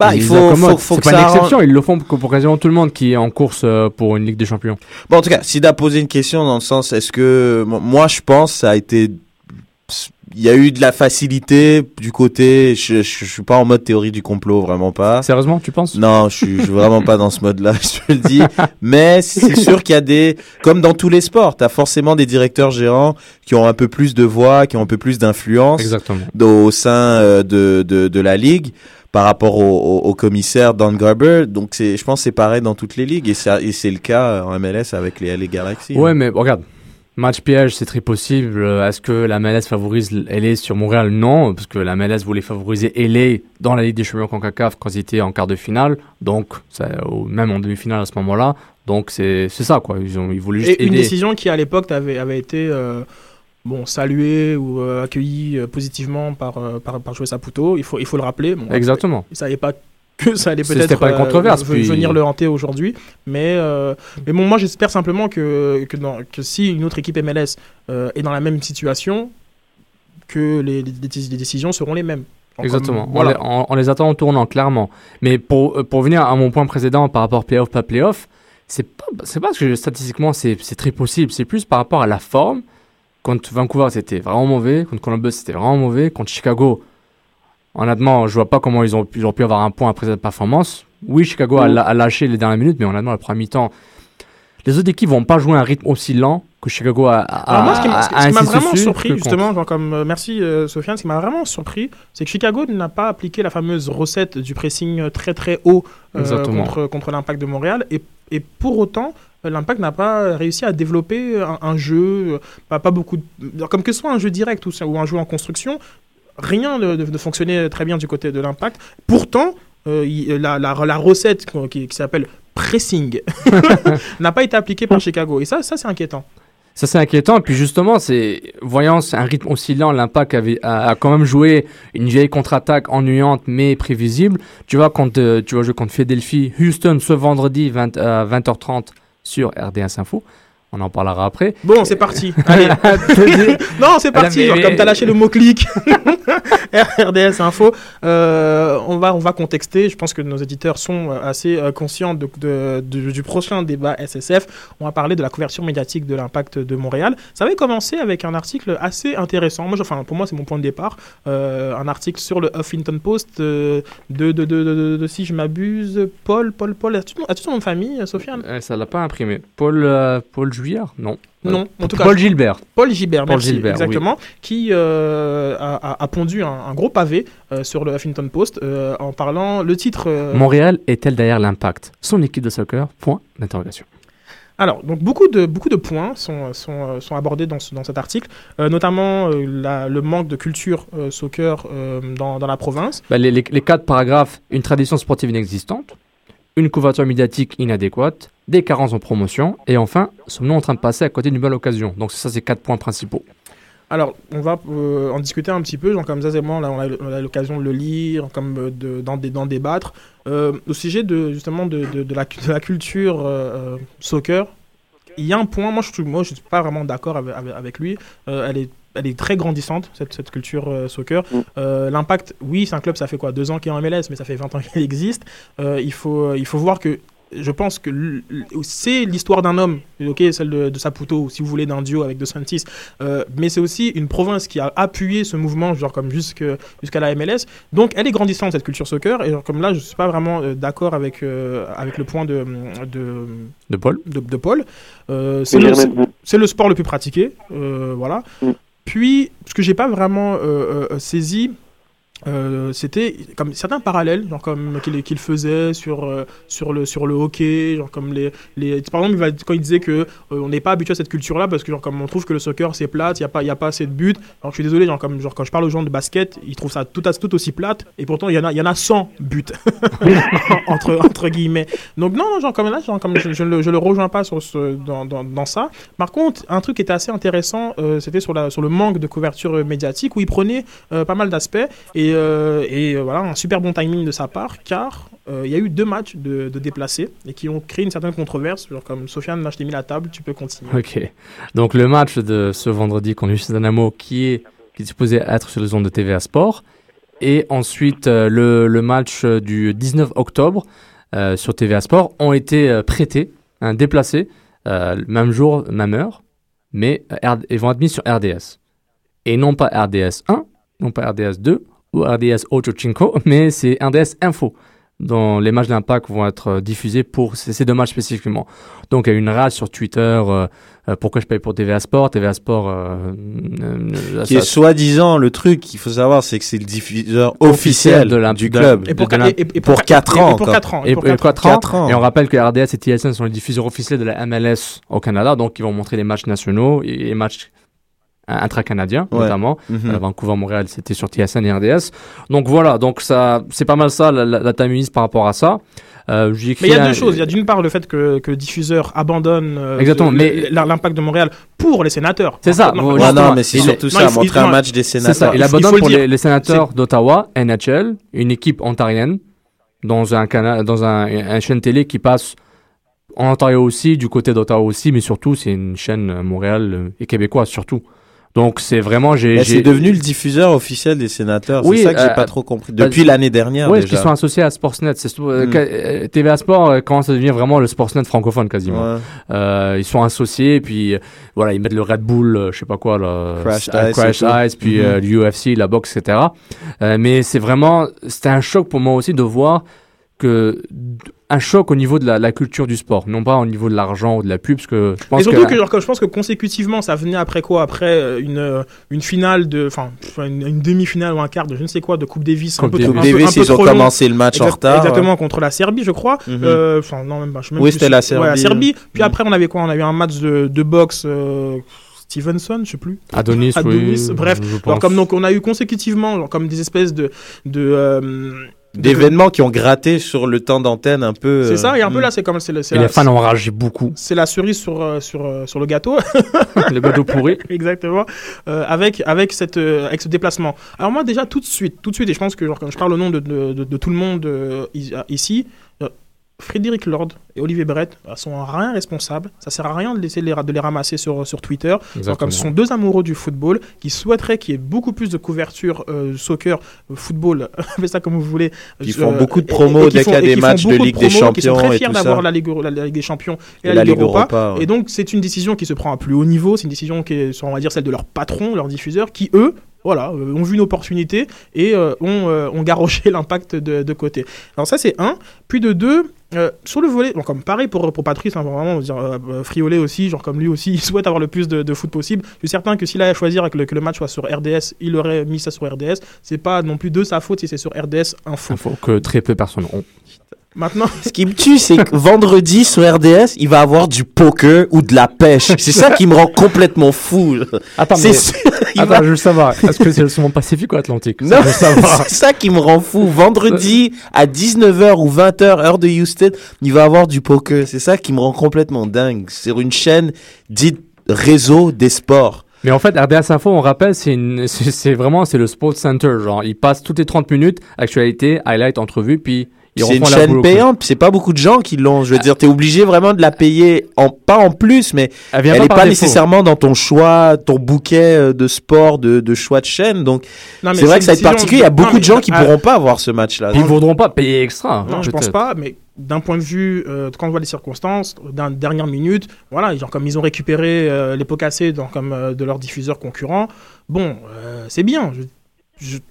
Bah, ils il faut- accommodent. faut- faut que pas ça une exception, ils le font pour, pour quasiment tout le monde qui est en course euh, pour une Ligue des Champions. Bon, en tout cas, Sida a posé une question dans le sens, est-ce que, mo- moi, je pense, ça a été, il y a eu de la facilité du côté, je, je, je suis pas en mode théorie du complot, vraiment pas. Sérieusement, tu penses? Non, je suis, je suis vraiment pas dans ce mode-là, [LAUGHS] je te le dis. Mais c'est sûr qu'il y a des, comme dans tous les sports, t'as forcément des directeurs gérants qui ont un peu plus de voix, qui ont un peu plus d'influence. Exactement. Au sein euh, de, de, de la ligue par rapport au, au, au commissaire Don Garber. Donc c'est, je pense que c'est pareil dans toutes les ligues et, et c'est le cas en MLS avec les, les Galaxy. Ouais, mais regarde, match piège, c'est très possible. Euh, Est-ce que la MLS favorise LA sur Montréal? Non, parce que la MLS voulait favoriser LA dans la Ligue des Champions CONCACAF quand ils étaient en quart de finale, donc ça, même en demi-finale à ce moment-là. Donc c'est ça, quoi. Ils, ont, ils voulaient juste Et une aider. décision qui, à l'époque, avait, avait été euh, bon, saluée ou euh, accueillie euh, positivement par, par, par Saputo. Il faut, il faut le rappeler. Bon, Exactement. Il ne savait pas que ça allait peut-être pas une euh, controverse, ve- puis- venir le hanter aujourd'hui. Mais, euh, mais bon, moi, j'espère simplement que, que, dans- que si une autre équipe MLS euh, est dans la même situation, que les, les- les décisions seront les mêmes. Donc, Exactement. comme- On, voilà. les, on- les attend en tournant, clairement. Mais pour, euh, pour venir à mon point précédent par rapport playoff, pas playoff, c'est pas, c'est parce que statistiquement c'est très possible. C'est plus par rapport à la forme. Contre Vancouver, c'était vraiment mauvais. Contre Columbus, c'était vraiment mauvais. Contre Chicago, honnêtement, je vois pas comment ils ont, pu- ils ont pu avoir un point après cette performance. Oui, Chicago a, Mm. a lâché les dernières minutes, mais honnêtement, la première mi-temps, les autres équipes vont pas jouer à un rythme aussi lent que Chicago a, a, moi, ce qui m'a- vraiment surpris, justement, genre comme euh, merci euh, Sofiane, ce qui m'a vraiment surpris, c'est que Chicago n'a pas appliqué la fameuse recette du pressing euh, très très haut euh, contre, contre l'Impact de Montréal, et, et pour autant, l'Impact n'a pas réussi à développer un, un jeu, pas, pas beaucoup, de- comme que ce soit un jeu direct ou, ou un jeu en construction, rien ne, ne- fonctionnait très bien du côté de l'Impact. Pourtant, euh, il- la, recette qui, s'appelle pressing [LAUGHS] n'a pas été appliquée par Chicago, et ça, ça c'est inquiétant. Ça, c'est inquiétant. Et puis, justement, c'est, voyant un rythme oscillant, l'impact avait, a, quand même joué une vieille contre-attaque ennuyante, mais prévisible. Tu vois, quand euh, tu vas jouer contre Philadelphie, Houston, ce vendredi, 20, à 20h30 sur RDS Info. On en parlera après. Bon, c'est parti. [LAUGHS] Allez. [LAUGHS] non, c'est parti. Comme tu as lâché le mot-clic. [LAUGHS] RDS Info. Euh, on, va, on va contexter. Je pense que nos éditeurs sont euh, assez euh, conscients de, de- de- du prochain débat SSF. On va parler de la couverture médiatique de l'impact de Montréal. Ça avait commencé avec un article assez intéressant. Moi, je- enfin, pour moi, c'est mon point de départ. Euh, un article sur le Huffington Post de, de, si je m'abuse, Paul, Paul, Paul. As-tu as-tu ton nom de famille, Sofiane? Euh, ça l'a pas imprimé. Paul, Paul Juillard? Non. Non, en tout cas. Paul Gilbert. Paul Gilbert, Paul merci, Gilbert, exactement, qui euh, a, pondu un, un gros pavé euh, sur le Huffington Post euh, en parlant le titre. Montréal est-elle derrière l'impact? Son équipe de soccer Point d'interrogation. Alors, donc beaucoup de, beaucoup de points sont, sont, sont abordés dans, ce- dans cet article, euh, notamment euh, la- le manque de culture euh, soccer dans, dans la province. Bah, les, les- les quatre paragraphes, une tradition sportive inexistante, une couverture médiatique inadéquate, des carences en promotion, et enfin, sommes-nous en train de passer à côté d'une belle occasion Donc ça, c'est quatre points principaux. Alors, on va euh, en discuter un petit peu, genre comme ça, c'est bon, là, on a, on a l'occasion de le lire, comme euh, de- d'en dé- d'en débattre. Euh, au sujet de, justement de, la, culture soccer, il y a un point, moi je ne suis pas vraiment d'accord avec, avec- lui, elle, est, elle est très grandissante, cette, cette culture euh, soccer. Euh, L'impact, oui, c'est un club, ça fait quoi Deux ans qu'il est en MLS, mais ça fait 20 ans qu'il existe. Euh, il, faut, il faut voir que je pense que c'est l'histoire d'un homme, ok, celle de, de Saputo, ou si vous voulez d'un duo avec De Santis, euh, mais c'est aussi une province qui a appuyé ce mouvement, genre comme jusque- jusqu'à la MLS. Donc elle est grandissante cette culture soccer, et genre comme là je suis pas vraiment euh, d'accord avec euh, avec le point de de, De Paul de, de Paul. Euh, c'est le, le sport le plus pratiqué, euh, voilà. Puis ce que j'ai pas vraiment euh, euh, saisi, euh, c'était comme certains parallèles genre comme qu'il qu'il faisait sur euh, sur le sur le hockey genre comme les les par exemple il va- quand il disait que euh, on n'est pas habitué à cette culture là parce que genre comme on trouve que le soccer c'est plate il y a pas il y a pas assez de buts. Alors je suis désolé genre comme genre quand je parle aux gens de basket ils trouvent ça tout à tout aussi plate et pourtant il y en a il y en a 100 buts. [LAUGHS] [LAUGHS] Entre entre guillemets. Donc non non, genre comme là genre comme je, je le, je le rejoins pas sur ce dans, dans, dans ça. Par contre un truc qui était assez intéressant c'était sur la sur le manque de couverture médiatique où il prenait pas mal d'aspects et, euh, et euh, voilà un super bon timing de sa part car euh, il y a eu deux matchs de, déplacés et qui ont créé une certaine controverse genre comme Sofiane là je t'ai mis la table tu peux continuer Ok. Donc le match de ce vendredi contre l'US Dynamo qui est, qui est supposé être sur les ondes de TVA Sport. Et ensuite euh, le, match euh, du 19 octobre euh, sur TVA Sport ont été euh, prêtés, hein, déplacés, euh, même jour, même heure, mais euh, ils vont être mis sur RDS. Et non pas RDS 1, non pas RDS 2 ou RDS Cinco, mais c'est RDS Info dont les matchs d'impact vont être diffusés pour ces, deux matchs spécifiquement. Donc il y a eu une rage sur Twitter, euh, euh, pourquoi je paye pour TVA Sport? TVA Sport... euh, euh, Qui ça- est soi-disant le truc qu'il faut savoir, c'est que c'est le diffuseur officiel de du club. et pour De qua- la- et- et- et pour pour- 4 et- et ans. pour encore. quatre ans, Et, ans. Quatre ans. Et on rappelle que RDS et TSN sont les diffuseurs officiels de la MLS au Canada, donc ils vont montrer les matchs nationaux et les matchs intra-canadiens, Ouais. notamment. Mhm. Euh, Vancouver-Montréal, c'était sur TSN et RDS. Donc voilà, donc ça, c'est pas mal ça, la, la, la tamise par rapport à ça. Euh, mais il y a un- deux choses il y a d'une part le fait que, que le diffuseur abandonne euh, Exactement, ce- mais- l'impact de Montréal pour les sénateurs C'est ça. Non, non, mais c'est il- surtout non, ça, il montrer un non, match des C'est sénateurs. ça. Il Il il abandonne le pour les, les sénateurs d'Ottawa, NHL, une équipe ontarienne, dans un canal, dans un, un chaîne télé qui passe en Ontario aussi, du côté d'Ottawa aussi, mais surtout c'est une chaîne euh, Montréal et québécoise surtout. Donc c'est vraiment j'ai. Mais j'ai- c'est devenu le diffuseur officiel des sénateurs. Oui, c'est ça que j'ai euh, pas trop compris. bah, Depuis l'année dernière Oui, qu'ils sont associés à Sportsnet. Euh, Hmm. que- euh, TVA Sport commence à devenir vraiment le Sportsnet francophone quasiment. Ouais. Euh, ils sont associés, puis voilà, ils mettent le Red Bull, euh, je sais pas quoi, là, Crashed euh, Ice Crash. Ice, puis euh, l'UFC, la boxe, etc. Mais c'est vraiment, c'était un choc pour moi aussi de voir que un choc au niveau de la, la culture du sport, non pas au niveau de l'argent ou de la pub, parce que je pense et surtout que, que, genre, que je pense que consécutivement, ça venait après quoi? Après euh, une, euh, une finale de. Enfin, une, une demi-finale ou un quart de je ne sais quoi, de Coupe Davis. Coupe un peu, Davis. un Coupe peu- Davis, un peu ils ont long. commencé le match en retard, Exactement, ouais. contre la Serbie, je crois. Mhm. Euh, Enfin, non, même pas. je sais même Oui, c'était la Ouais, Serbie. Puis après, on avait quoi? On avait un match de, de boxe. euh, Stevenson, je sais plus. Adonis, oui, bref. je Alors, comme donc on a eu consécutivement genre, comme des espèces de de euh, D'événements qui ont gratté sur le temps d'antenne un peu. C'est euh, ça, et un peu hmm. là, c'est comme c'est le- c'est et la- les fans ont enragé beaucoup. c'est la cerise sur, euh, sur, euh, sur le gâteau. [LAUGHS] le gâteau pourri. [LAUGHS] Exactement. Euh, avec, avec, cette, euh, avec ce déplacement. Alors moi déjà tout de suite, tout de suite, et je pense que genre, quand je parle au nom de, de, de- de tout le monde euh, euh, ici, euh, Frédéric Lord et Olivier Brett euh, sont en rien responsables. Ça sert à rien de laisser les, de les ramasser sur, sur Twitter. Comme ce sont deux amoureux du football qui souhaiteraient qu'il y ait beaucoup plus de couverture euh, soccer, euh, football, [LAUGHS] appelez ça comme vous voulez. Qui euh, font beaucoup de et- promos et qui dès font- qu'il y a des qui matchs de Ligue des promos, qui sont Champions très fiers d'avoir la Ligue, la, la Ligue des Champions et, Et la, Ligue Ligue Europa. Europa, ouais. Et donc c'est une décision qui se prend à plus haut niveau, c'est une décision qui est, on va dire, celle de leur patron, leur diffuseur, qui eux, voilà, euh, ont vu une opportunité et euh, ont, euh, ont garoché [LAUGHS] l'impact de, de côté. Alors ça c'est un. Puis de deux, euh, sur le volet, bon, comme pareil pour, pour Patrice, hein, vraiment, dire, euh, euh, Friolet aussi, genre comme lui aussi, [LAUGHS] il souhaite avoir le plus de, de foot possible. Je suis certain que s'il avait à choisir que le, que le match soit sur RDS, il aurait mis ça sur RDS. C'est pas non plus de sa faute si c'est sur RDS Info. Info que très peu de personnes ont. Maintenant, Ce qui me tue, c'est que vendredi sur RDS, il va avoir du poker ou de la pêche. C'est ça qui me rend complètement fou. Attends, c'est mais- sûr, il Attends, va- je veux savoir, est-ce que c'est le monde Pacifique ou Atlantique Non, [LAUGHS] c'est ça qui me rend fou. Vendredi à 19h ou 20h heure de Houston, il va avoir du poker. C'est ça qui me rend complètement dingue. Sur une chaîne dite réseau des sports. Mais en fait, RDS Info, on rappelle, c'est une, [LAUGHS] c'est c'est vraiment, c'est le Sports Center. Genre, ils passent toutes les 30 minutes, actualité, highlight, entrevue, puis ils C'est une chaîne payante, c'est pas beaucoup de gens qui l'ont. Je veux dire, t'es obligé vraiment de la payer, en, pas en plus, mais Elle elle pas pas, par défaut. nécessairement dans ton choix, ton bouquet euh, de sport, de, de choix de chaîne. Donc, Non, mais c'est vrai que ça va être particulier. Il y a beaucoup non, de gens qui ah, pourront pas avoir ce match-là. Ils voudront pas payer extra. Non, hein, je pense pas, mais d'un point de vue, euh, quand on voit les circonstances, d'un dernière minute, voilà, genre comme ils ont récupéré euh, les pots cassés dans, comme, euh, de leurs diffuseurs concurrents, bon, c'est bien.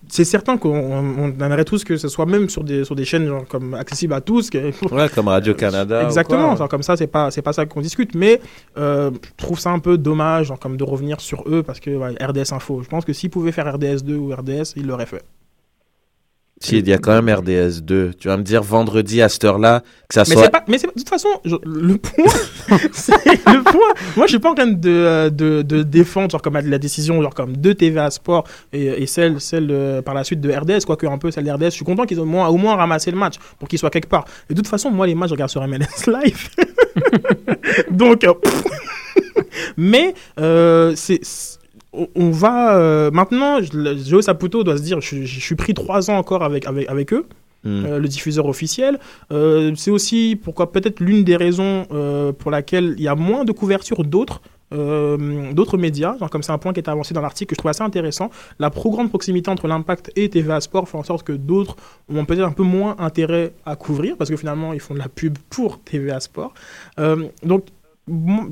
C'est certain qu'on on on aimerait tous que ce soit même sur des, sur des chaînes genre, comme accessibles à tous. que- [LAUGHS] Ouais, comme Radio-Canada. ou Exactement, quoi. genre comme ça, c'est pas, c'est pas ça qu'on discute, mais je trouve ça un peu dommage genre, comme de revenir sur eux parce que ouais, RDS Info. Je pense que s'ils pouvaient faire RDS 2 ou RDS, ils l'auraient fait. Il y a quand même RDS 2. Tu vas me dire vendredi à cette heure-là, que ça Mais soit. pas, mais de toute façon, je- le point, [LAUGHS] c'est le point. Moi, je suis pas en train de, euh, de, de défendre genre, comme la décision genre comme de TVA Sport et, et celle, celle euh, par la suite de RDS, quoique un peu celle d'RDS. Je suis content qu'ils aient au moins, au moins ramassé le match pour qu'il soit quelque part. Et de toute façon, moi, les matchs, je regarde sur MLS [LAUGHS] Live. [LAUGHS] Donc, euh, mais euh, c'est- on- on va euh, maintenant Joe Saputo doit se dire je, je suis pris trois ans encore avec avec, avec eux Mm. euh, le diffuseur officiel Euh, c'est aussi pourquoi peut-être l'une des raisons euh, pour laquelle il y a moins de couverture d'autres d'autres médias, genre comme c'est un point qui est avancé dans l'article que je trouve assez intéressant. La trop grande proximité entre l'impact et TVA Sport fait en sorte que d'autres ont peut-être un peu moins intérêt à couvrir parce que finalement ils font de la pub pour TVA Sport. Donc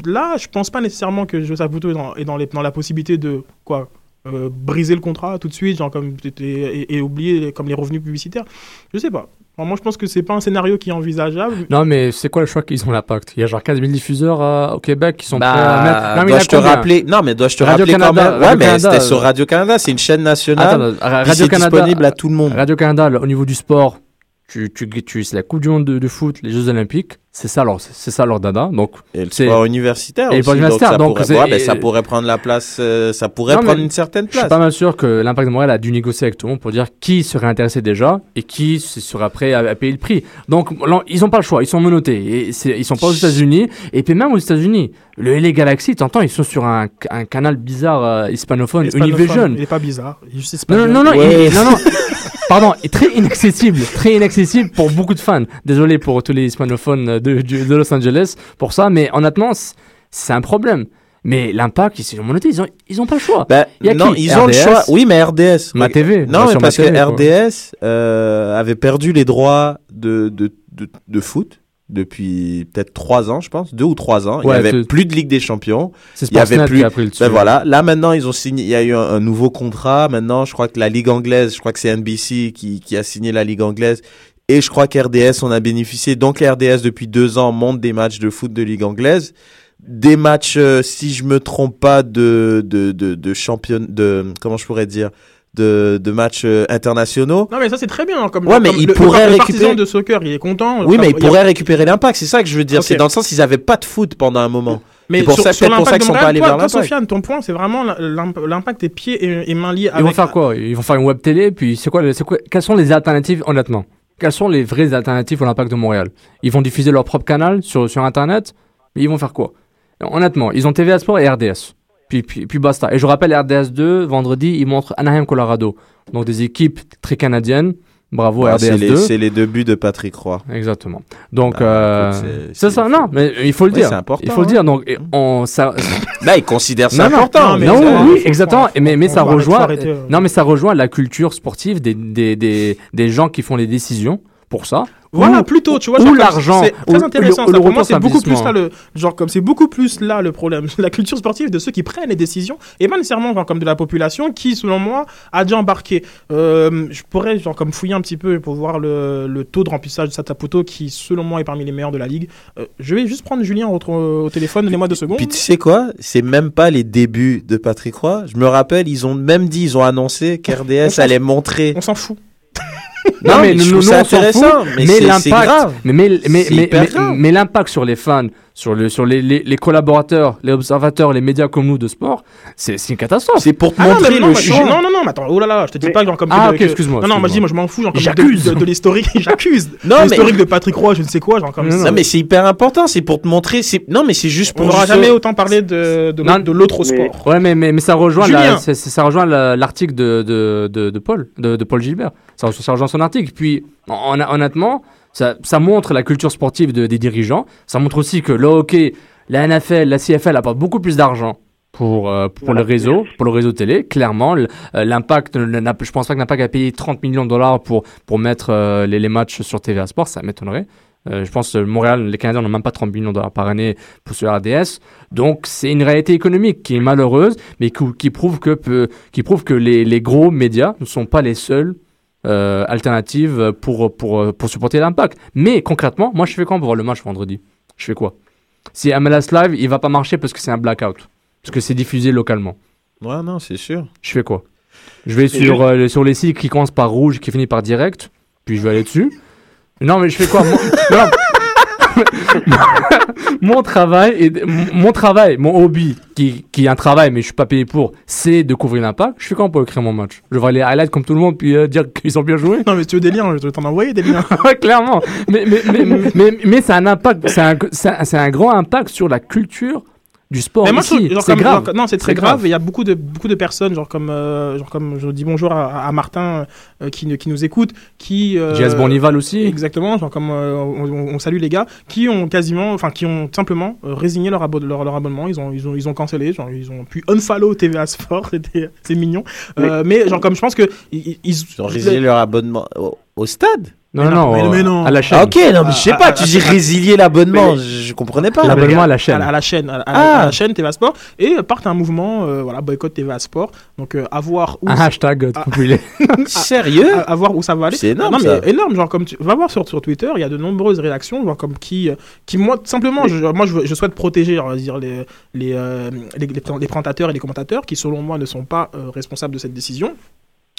là, je pense pas nécessairement que Joseph Saputo est dans, est dans, les- dans la possibilité de quoi euh, briser le contrat tout de suite, genre comme et, et- et oublier comme les revenus publicitaires. Je sais pas. Alors, moi, je pense que c'est pas un scénario qui est envisageable. Non, mais c'est quoi le choix qu'ils ont l'impact Il y a genre 15 000 diffuseurs euh, au Québec qui sont Bah, prêts à mettre. Non, dois-je te rappeler Non, mais dois-je te Radio rappeler quand Canada, même? Ouais, mais Canada, c'était sur euh, Radio Canada, c'est une chaîne nationale. Attends, Radio Canada, disponible à tout le monde. Radio Canada, au niveau du sport, tu, tu, tu, c'est la Coupe du Monde de, de foot, les Jeux Olympiques, c'est ça leur, c'est ça leur dada. Donc, Et le c'est- sport universitaire Et le aussi, sport donc universitaire, ça, donc pourrait, c'est- ouais, ben, ça pourrait prendre la place, euh, ça pourrait Non, prendre une certaine Je suis place. pas mal sûr que l'Impact de Montréal a dû négocier avec tout le monde pour dire qui serait intéressé déjà et qui s- sera prêt à, à payer le prix. Donc, ils n'ont pas le choix, ils sont menottés. Et ils sont pas aux États-Unis. Et puis, même aux États-Unis, le LA Galaxy, t'entends, ils sont sur un, un canal bizarre euh, hispanophone, Hispanophone, Univision. Il est pas bizarre. Il est juste Non, non, non, non, Ouais. il- non, non. [LAUGHS] Pardon, et très inaccessible, très inaccessible pour beaucoup de fans. Désolé pour tous les hispanophones de, Los Angeles pour ça, mais honnêtement, c- c'est un problème. Mais l'impact, ils monotés, ils ont, ils ont pas le choix. Ben, Il y a non, qui ils ont le choix. Oui, mais RDS. Ma. TV. Non, mais parce TV, que. RDS euh, avait perdu les droits de, de, de, de foot depuis peut-être trois ans, je pense, deux ou trois ans. il Ouais, y avait plus de Ligue des Champions. C'est il y avait plus. qui a pris le. Ben voilà. Là maintenant, ils ont signé. Il y a eu un, un nouveau contrat. Maintenant, je crois que la Ligue anglaise, je crois que c'est NBC qui, qui a signé la Ligue anglaise. Et je crois qu'RDS en a bénéficié. Donc RDS depuis deux ans monte des matchs de foot de Ligue anglaise, des matchs, euh, si je me trompe pas, de de de, de champion, de comment je pourrais dire, de de matchs euh, internationaux. Non, mais ça, c'est très bien. hein, Comme, Ouais, mais comme il le, pourrait le, récupérer- de soccer, il est content. Oui, mais il y a- pourrait récupérer l'impact. C'est ça que je veux dire. C'est dans le sens qu'ils avaient pas de foot pendant un moment. Mais c'est pour sur, ça, sur peut-être pour ça qu'ils sont pas allés toi, vers toi, l'impact. Sofiane, ton point, c'est vraiment l'imp- l'impact est pieds et, et mains liés Ils vont faire quoi? Ils vont faire une web télé, puis c'est quoi, le- c'est quoi Quelles sont les alternatives, honnêtement? Quelles sont les vraies alternatives à l'impact de Montréal? Ils vont diffuser leur propre canal sur, sur Internet, mais ils vont faire quoi? Honnêtement, ils ont TVA Sport et RDS. Puis, puis, puis basta. Et je rappelle, RDS 2, vendredi, ils montrent Anaheim, Colorado. Donc des équipes très canadiennes. Bravo Ouais, RDS c'est les, 2. c'est les deux buts de Patrick Roy. Exactement. Donc, Bah, euh, écoute, c'est- c'est ça, non, mais il faut le dire. c'est important, Il faut le hein. dire. Donc, et on, ça, [COUGHS] Là, ils considèrent ça non, important. Non, mais non, ça- oui, exactement. Mais, mais ça rejoint. arrêter, euh. Non, mais ça rejoint la culture sportive des, des, des, des gens qui font les décisions pour ça. Voilà, Ou- plutôt, tu vois. Ou l'argent. C'est très intéressant. ça. Pour moi, c'est beaucoup plus là le genre comme c'est beaucoup plus là le problème. La culture sportive de ceux qui prennent les décisions et pas nécessairement genre comme de la population qui, selon moi, a déjà embarqué. Euh, je pourrais genre comme fouiller un petit peu pour voir le, le taux de remplissage de Sataputo qui, selon moi, est parmi les meilleurs de la ligue. Euh, je vais juste prendre Julien au, au téléphone. Donnez-moi deux secondes. Puis tu sais quoi? C'est même pas les débuts de Patrick Roy. Je me rappelle, ils ont même dit, ils ont annoncé qu'RDS allait montrer. On s'en fout. Non, mais je nous, nous, on s'en fout, mais mais l'impact, mais, mais, mais, mais, mais- mais l'impact sur les fans, sur, le, sur les, les, les collaborateurs, les observateurs, les médias comme nous de sport, c'est c'est une catastrophe. C'est pour te Ah montrer mais non, le mais champ. je- non, non, non, mais attends, oh là là, je te dis pas genre comme Ah, que- ok, que- excuse-moi, Non, non, moi je dis, moi je m'en fous, de, J'accuse. de, de l'historique, [LAUGHS] j'accuse. Non, mais- l'historique de Patrick Roy, je ne sais quoi, genre comme ça. Non, mais c'est hyper important. C'est pour te montrer. c'est- Non, mais c'est juste On pour. n'aura juste- jamais autant parlé de, de, Non, l'autre- de l'autre sport. Ouais, mais, mais, mais ça rejoint, l'article de, de, de, de Paul, de, de Paul Gilbert. Ça, ça rejoint son article. Puis, hon- honnêtement, ça, ça montre la culture sportive de- des dirigeants. Ça montre aussi que le hockey, la NFL, la CFL apportent beaucoup plus d'argent pour, euh, pour le réseau, pour le réseau télé. Clairement, euh, l'impact, je pense pas que l'impact a payé 30 millions de dollars pour, pour mettre euh, les, les matchs sur TVA Sport. Ça m'étonnerait. Euh, je pense que Montréal, les Canadiens n'ont même pas 30 millions de dollars par année pour ce RDS. Donc c'est une réalité économique qui est malheureuse, mais qui, qui prouve que, peu- qui prouve que les, les gros médias ne sont pas les seules euh, alternatives pour, pour, pour supporter l'impact. Mais concrètement, moi je fais quoi pour voir le match vendredi? Je fais quoi? Si MLS Live, il va pas marcher parce que c'est un blackout, parce que c'est diffusé localement. Ouais, non, c'est sûr. Je fais quoi? Je vais sur, euh, sur les sites qui commencent par rouge, qui finissent par direct, puis je vais aller dessus. Non, mais je fais quoi? [LAUGHS] Non. [LAUGHS] mon travail, est- mon- travail, mon hobby, qui, qui est un travail, mais je suis pas payé pour, c'est de couvrir l'impact. Je fais comment pour écrire mon match Je vais voir les highlights comme tout le monde, puis euh, dire qu'ils ont bien joué Non, mais tu veux des liens, je vais t'en envoyer des liens. [LAUGHS] Ouais, clairement. Mais, mais, mais, mais, mais, mais c'est un impact, c'est un, c'est un, c'est un grand impact sur la culture du sport. Mais moi, je ici. trouve, genre, c'est comme- grave. genre, non, c'est très grave. Il y a beaucoup de, beaucoup de personnes, genre comme, euh, genre comme je dis bonjour à, à Martin euh, qui, qui nous écoute, qui. Euh, Bonival aussi. Exactement, genre comme euh, on, on- on salue les gars, qui ont quasiment, enfin qui ont simplement euh, résigné leur, abo- leur, leur abonnement. Ils ont, ils ont, ils ont cancellé, genre ils ont pu unfollow TVA Sport, [LAUGHS] c'était- c'est mignon. Euh, mais genre comme je pense que ils, ils, Ils ont résilié leur abonnement au, au stade Non, non, mais- euh, mais non. à la chaîne. Ah, ok, non, mais je sais Ah, pas, ah, tu ah, dis résilier l'abonnement, mais- je, je comprenais pas. L'abonnement à la chaîne. à la, à la chaîne, à, la- Ah. à la chaîne TVA Sport, et partent un mouvement, euh, voilà, boycott TVA Sport. Donc euh, à voir où. Un hashtag euh, populaire. [LAUGHS] Sérieux? à, à voir où ça va aller. C'est énorme, Non, mais ça. énorme, genre comme tu va voir sur, sur Twitter, il y a de nombreuses réactions, genre comme qui, euh, qui moi simplement, je, moi je, je souhaite protéger, on va dire les les, euh, les, les, les présentateurs et les commentateurs qui selon moi ne sont pas euh, responsables de cette décision.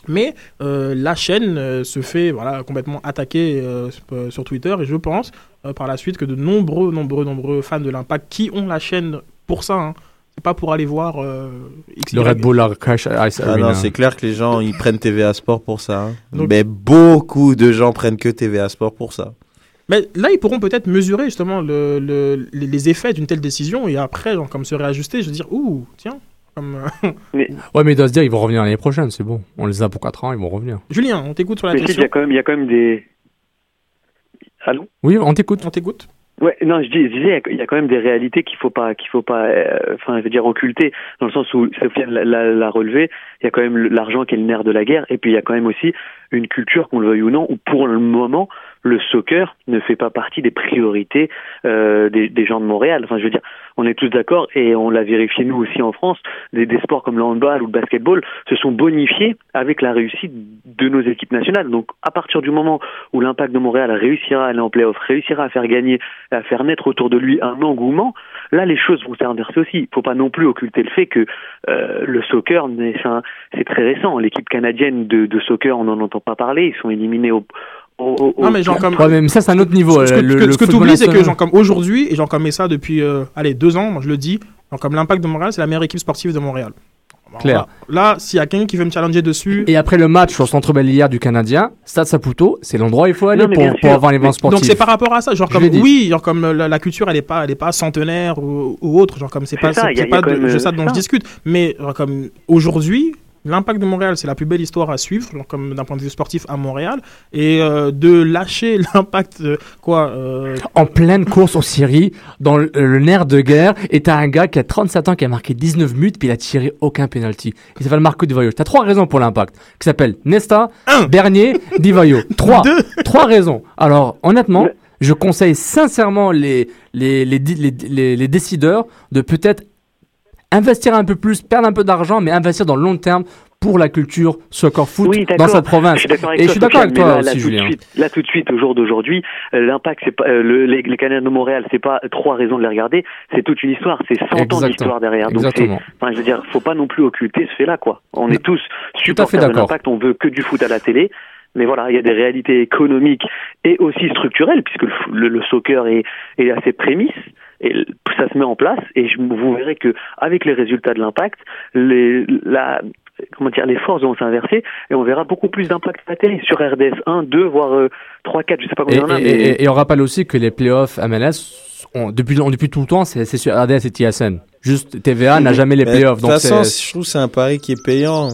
Mais euh, la chaîne euh, se fait voilà, complètement attaquer euh, sur- Twitter et je pense euh, par la suite que de nombreux, nombreux, nombreux fans de l'Impact qui ont la chaîne pour ça, hein, c'est pas pour aller voir euh, Le. Red Bull Arcash Ice Ah Arena. non, c'est clair que les gens, ils prennent TVA Sport pour ça. hein. Donc- Mais beaucoup de gens prennent que TVA Sport pour ça. Mais là, ils pourront peut-être mesurer justement le, le- les, les effets d'une telle décision et après, genre, comme se réajuster, je veux dire, ouh, tiens, comme. euh, [LAUGHS] Ouais, mais il doit se dire, ils vont revenir l'année prochaine, c'est bon. On les a pour 4 ans, ils vont revenir. Julien, on t'écoute sur la Mais il question. y a quand même, il y a quand même des. Allô? Oui, on t'écoute. On t'écoute. Ouais, non, je, dis, je disais, il y a quand même des réalités qu'il faut pas, qu'il faut pas, euh, enfin, je veux dire, occulter, dans le sens où Sofiane l'a- l'a l'a relevé. Il y a quand même l'argent qui est le nerf de la guerre, et puis il y a quand même aussi une culture, qu'on le veuille ou non, où pour le moment, le soccer ne fait pas partie des priorités euh, des, des gens de Montréal. Enfin, je veux dire, on est tous d'accord, et on l'a vérifié nous aussi en France. Des, des sports comme le handball ou le basketball se sont bonifiés avec la réussite de nos équipes nationales. Donc, à partir du moment où l'impact de Montréal réussira à aller en playoff, réussira à faire gagner, à faire naître autour de lui un engouement, là les choses vont s'inverser aussi. Il faut pas non plus occulter le fait que euh, le soccer, c'est très récent. L'équipe canadienne de, de soccer, on n'en entend pas parler. Ils sont éliminés au. Au- au- Non, mais genre comme. Ouais, mais ça, c'est un autre niveau. Ce euh, que, le- que- le ce que tu oublies, c'est que genre comme aujourd'hui, et genre comme ça depuis, euh, allez, deux ans, moi je le dis, genre comme l'impact de Montréal, c'est la meilleure équipe sportive de Montréal. Bon, Clair. Là, là, s'il y a quelqu'un qui veut me challenger dessus. Et après le match au centre Bellière du Canadien, Stade Saputo, c'est l'endroit où il faut aller Non, pour, pour avoir l'événement sportif. Donc c'est par rapport à ça, genre comme oui, genre comme la, la culture elle est pas elle est pas centenaire ou, ou autre, genre comme c'est pas ça, c'est pas de, euh, ça dont ça. je discute, mais genre comme aujourd'hui L'impact de Montréal, c'est la plus belle histoire à suivre, comme d'un point de vue sportif à Montréal, et euh, de lâcher [LAUGHS] l'impact, euh, quoi, euh, En pleine course en Syrie, dans le, le nerf de guerre, et t'as un gars qui a 37 ans qui a marqué 19 buts, puis il a tiré aucun penalty. Il s'appelle Marco Di Vaio. T'as trois raisons pour l'impact, qui s'appellent Nesta, Bernier, Di Vaio. [LAUGHS] Trois. Trois raisons. Alors, honnêtement, je conseille sincèrement les, les, les, les, les- les décideurs de peut-être investir un peu plus, perdre un peu d'argent, mais investir dans le long terme pour la culture soccer foot Oui, dans cette province. Je suis d'accord avec Et je suis d'accord avec toi là, aussi, là, tout de Julien. suite- là, tout de suite, au jour d'aujourd'hui, euh, l'impact, c'est pas euh, le- les, les Canadiens de Montréal, c'est pas trois raisons de les regarder, c'est toute une histoire, c'est 100 ans d'histoire derrière. Donc, enfin, je veux dire, faut pas non plus occulter ce fait-là, quoi. On est tous supporters de l'impact, on veut que du foot à la télé. Mais voilà, il y a des réalités économiques et aussi structurelles, puisque le, f- le- le soccer est, est à ses prémices et ça se met en place. Et je, vous verrez que avec les résultats de l'impact, les, la, comment dire, les forces vont s'inverser et on verra beaucoup plus d'impact à la télé sur RDS 1, 2, voire euh, 3, 4, je sais pas Et, combien il y en a. et- mais... et- et on rappelle aussi que les playoffs MLS, ont- depuis, ont- depuis tout le temps, c'est sur RDS et TSN. Juste TVA n'a jamais les playoffs. De toute façon, je trouve que c'est un pari qui est payant.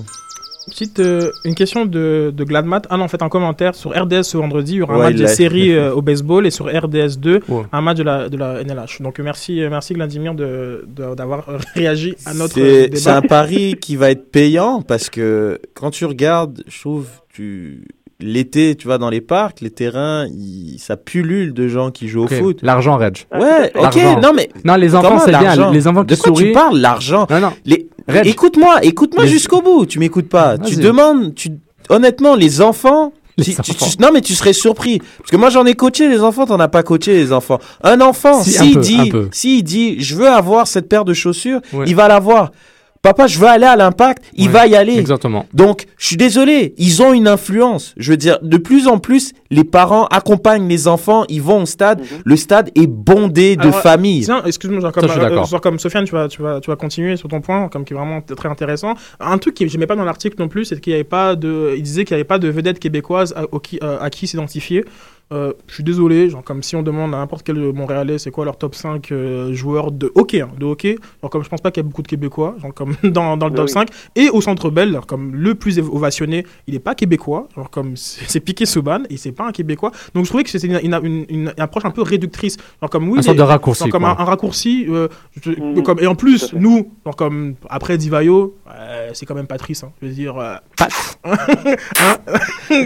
Petite, euh, une question de, de Gladmat. Ah non, en fait, un commentaire sur RDS ce vendredi. Il y aura un match l'a- séries euh, au baseball et sur RDS 2, Ouais. un match de la, de la NLH. Donc merci, euh, merci Vladimir de- de- d'avoir [LAUGHS] réagi à notre C'est débat. c'est un pari qui va être payant parce que quand tu regardes, je trouve, tu l'été, tu vois, dans les parcs, les terrains, il- ça pullule de gens qui jouent Ok, au foot. L'argent, Reg. Ouais, ok, L'argent. non mais Non, les enfants, c'est bien. Les enfants qui De quoi sourient. tu parles, l'argent Non, non. Les... Écoute-moi, écoute-moi Les- jusqu'au bout. Tu m'écoutes pas. Tu demandes, tu honnêtement, les enfants. [LAUGHS] Si- tu- non mais tu serais surpris parce que moi j'en ai coaché les enfants t'en as pas coaché les enfants un enfant Si, s'il peu, dit s'il dit je veux avoir cette paire de chaussures Ouais. il va l'avoir Papa, je veux aller à l'impact, il va y aller. Exactement. Donc, je suis désolé, ils ont une influence. Je veux dire, de plus en plus, les parents accompagnent les enfants, ils vont au stade. Le stade est bondé de familles. Tiens, excuse-moi, genre Ça, comme, je suis euh, d'accord. genre comme Sofiane, tu vas, tu, vas, tu vas continuer sur ton point, comme qui est vraiment t- très intéressant. Un truc que j'aimais pas dans l'article non plus, c'est qu'il n'y avait pas de. Il disait qu'il n'y avait pas de vedette québécoise à, au qui, euh, à qui s'identifier. Euh, je suis désolé, genre comme si on demande à n'importe quel Montréalais c'est quoi leur top 5 euh, joueurs de hockey, hein, de hockey, genre comme je pense pas qu'il y a beaucoup de Québécois, genre comme [LAUGHS] dans, dans le Oui, top oui. 5, et au Centre Bell, genre comme le plus ovationné, il est pas québécois, genre comme [LAUGHS] c'est Piqué Souban, et c'est pas un Québécois, donc je trouvais que c'était une, une- une- une approche un peu réductrice, genre comme oui, Un sorte mais- de raccourci, genre comme un, un raccourci, euh, je- Mhm. comme, et en plus, nous, genre comme après Divayo, euh, c'est quand même Patrice, hein, je veux dire. euh, [LAUGHS] Hein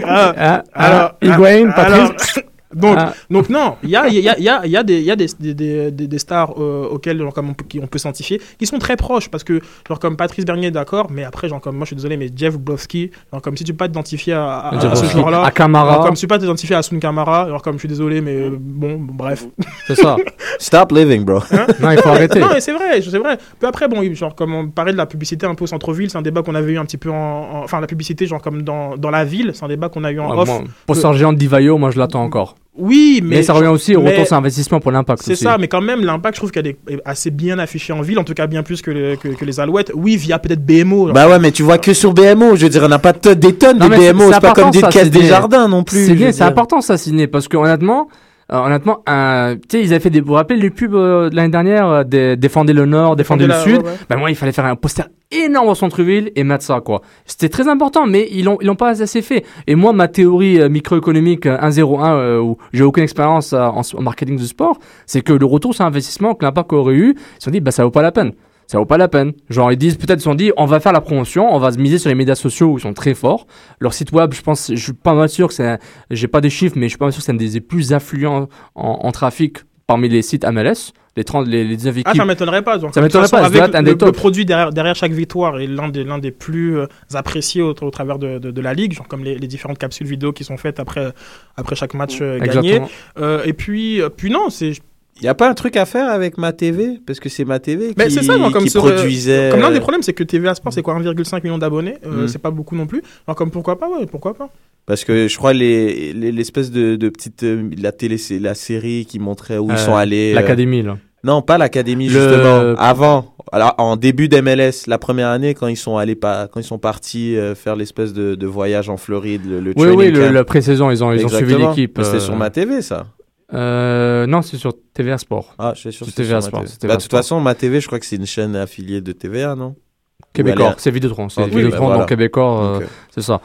Ah, Ah, alors, ah, ah, alors, Patrice. Donc, Ah. donc non, il y a, il y, a, il y, a, il y a des, il y a des, des, des, des- stars euh, auxquelles genre, comme on, peut, qui on peut s'identifier, qui sont très proches, parce que genre comme Patrice Bernier, d'accord, mais après, genre comme moi je suis désolé, mais Jeff Blowski, genre comme si tu peux pas t'identifier à, à, ce joueur-là, à Camara. genre comme si tu peux pas t'identifier à Sun Kamara, genre comme je suis désolé, mais euh, bon, bon, bref. C'est ça. [LAUGHS] Stop living, bro. Non, il faut arrêter. Non, mais c'est vrai, c'est vrai. Puis après, bon, genre, comme on parlait de la publicité un peu au centre-ville, c'est un débat qu'on avait eu un petit peu en. en- Enfin, la publicité, genre, comme dans, dans la ville, c'est un débat qu'on a eu en Ouais, off. moi, pour Que- Sergent Divayo, moi je l'attends encore. Oui, mais. Mais ça revient aussi au mais- retour sur investissement pour l'impact. C'est ça, mais quand même, l'impact, je trouve qu'elle est assez bien affichée en ville, en tout cas bien plus que, les- que, que les Alouettes. Oui, via peut-être BMO. genre. Bah ouais, mais tu vois que sur BMO. Je veux dire, on n'a pas de- des tonnes Non, de BMO. c'est pas comme des caisses des jardins non plus. C'est bien, important ça, Sidney, parce que honnêtement, euh, honnêtement, euh, tu sais, ils avaient fait des. Vous vous rappelez les pubs euh, de l'année dernière, des- défendez le Nord, défendez, Défendez le la- Sud. ouais, ouais. Ben moi, il fallait faire un poster énorme au centre-ville et mettre ça quoi. C'était très important, mais ils l'ont ils l'ont pas assez fait. Et moi, ma théorie microéconomique euh, 101 euh, où j'ai aucune expérience en, en marketing du sport, c'est que le retour sur investissement que l'impact aurait eu, ils se sont dit bah ça vaut pas la peine. Ça vaut pas la peine. Genre, ils disent, peut-être, ils se sont dit, on va faire la promotion, on va se miser sur les médias sociaux où ils sont très forts. Leur site web, je pense, je suis pas mal sûr que c'est, j'ai pas des chiffres, mais je suis pas mal sûr que c'est un des plus affluents en, en trafic parmi les sites MLS. Les 30, les, les 19 équipes. Ah, ça m'étonnerait pas. Donc, Ça m'étonnerait pas, Avec un le, des le produit derrière, derrière chaque victoire est l'un des, l'un des plus euh, appréciés au, au travers de, de, de la ligue, genre comme les, les différentes capsules vidéo qui sont faites après, après chaque match euh, gagné. Euh, et puis, euh, puis non, c'est. Il n'y a pas un truc à faire avec ma TV Parce que c'est ma TV Mais qui, c'est ça, moi, comme qui sur, euh, produisait. Comme l'un des problèmes, c'est que TVA Sport, c'est quoi 1,5 million d'abonnés? Euh, Mm. C'est pas beaucoup non plus. Alors, comme pourquoi pas, ouais, pourquoi pas Parce que je crois les les- l'espèce de, de petite euh, la télé c'est la série qui montrait où Euh, ils sont allés. euh, l'académie, là. Non, pas l'académie Le- justement. Avant, alors en début d'MLS, la première année quand ils sont allés pas quand ils sont partis euh, faire l'espèce de, de voyage en Floride, le, le Oui, oui, le- la pré-saison, ils ont, ils ont suivi l'équipe. Mais C'était euh, sur ma TV ça. Euh, non, c'est sur TVA Sport. Ah, je suis sûr. TVA sur ma Sport. TV. Bah, TVA de toute Sport. façon, ma TV, je crois que c'est une chaîne affiliée de TVA, non? Québécois, c'est Vidéotron, c'est oui, Vidéotron, bah, voilà. donc Québécois, euh, c'est ça.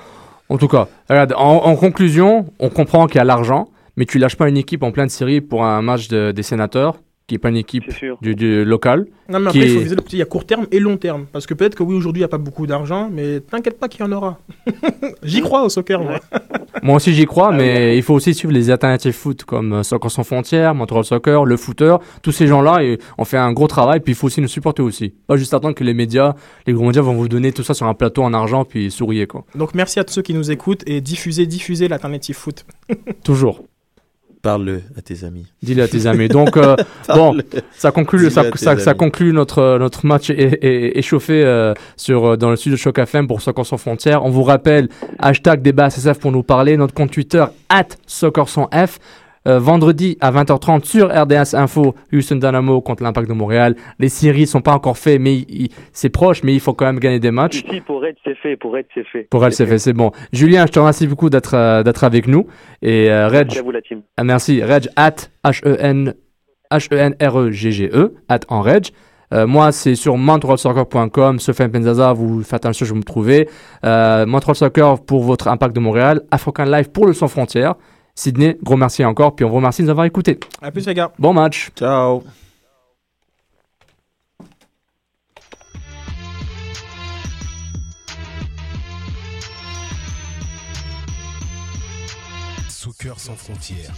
En tout cas, regarde, en, en conclusion, on comprend qu'il y a l'argent, mais tu lâches pas une équipe en pleine série pour un match de- des sénateurs, qui est pas une équipe du, du local. Non, mais après, il faut est- viser le petit. Il y a court terme et long terme. Parce que peut-être que oui, aujourd'hui, il n'y a pas beaucoup d'argent, mais t'inquiète pas qu'il y en aura. [LAUGHS] J'y crois au soccer, moi. [LAUGHS] Moi aussi j'y Ah crois, mais il faut aussi suivre les alternatives foot comme euh, Soccer sans frontières, Montreal Soccer, le footer, tous ces gens-là, et on fait un gros travail, puis il faut aussi nous supporter aussi. Pas juste attendre que les médias, les gros médias vont vous donner tout ça sur un plateau en argent, puis souriez quoi. Donc merci à tous ceux qui nous écoutent et diffusez, diffusez l'alternative foot. [LAUGHS] Toujours. Parle-le à tes amis. Dis-le à tes amis. Donc, euh, [LAUGHS] bon, ça conclut, ça, ça, ça amis. conclut notre, notre match é- é- échauffé euh, sur, euh, dans le studio de Choc FM pour Soccer sans frontières. On vous rappelle, hashtag débat SSF pour nous parler, notre compte Twitter, at Soccer sans F. Euh, vendredi à 20h30 sur RDS Info, Houston Dynamo contre l'Impact de Montréal. Les séries sont pas encore faites, mais c'est proche, mais il faut quand même gagner des matchs. Ici, pour Red, c'est fait. Pour Red, c'est fait. Pour elle, c'est fait, c'est bon. Julien, je te remercie beaucoup d'être euh, d'être avec nous. Et euh, Reg, Merci à vous, la team. ah, merci. Reg, at H-E-N, H-E-N-R-E-G-G-E, at en Reg. Euh, moi, c'est sur montrealsoccer.com. Sofiane Penzaza, vous faites un search, vous me trouvez. Euh, Montreal Soccer pour votre impact de Montréal. African Live pour le Sans Frontières. Sydney, gros merci encore. Puis on vous remercie de nous avoir écoutés. À plus, les gars. Bon match. Ciao. Soccer sans frontières,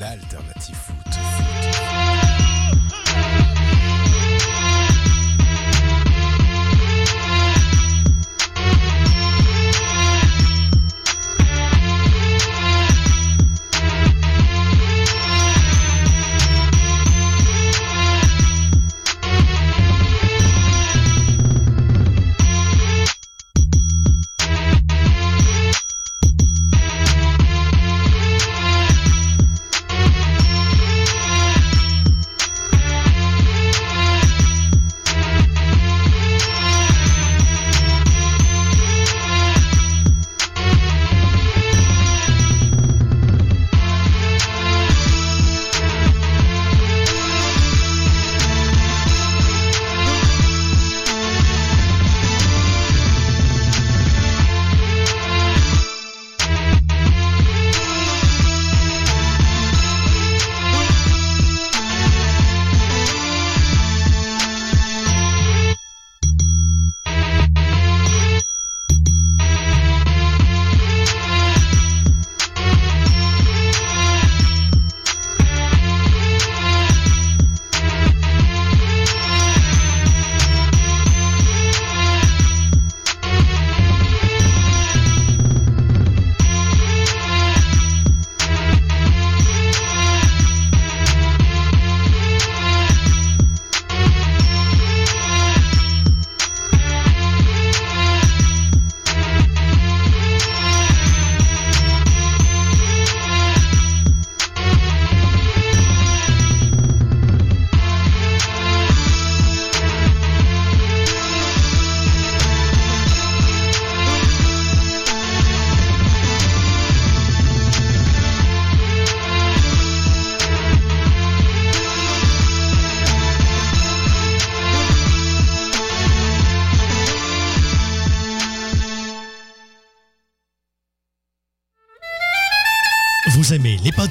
l'alternative foot.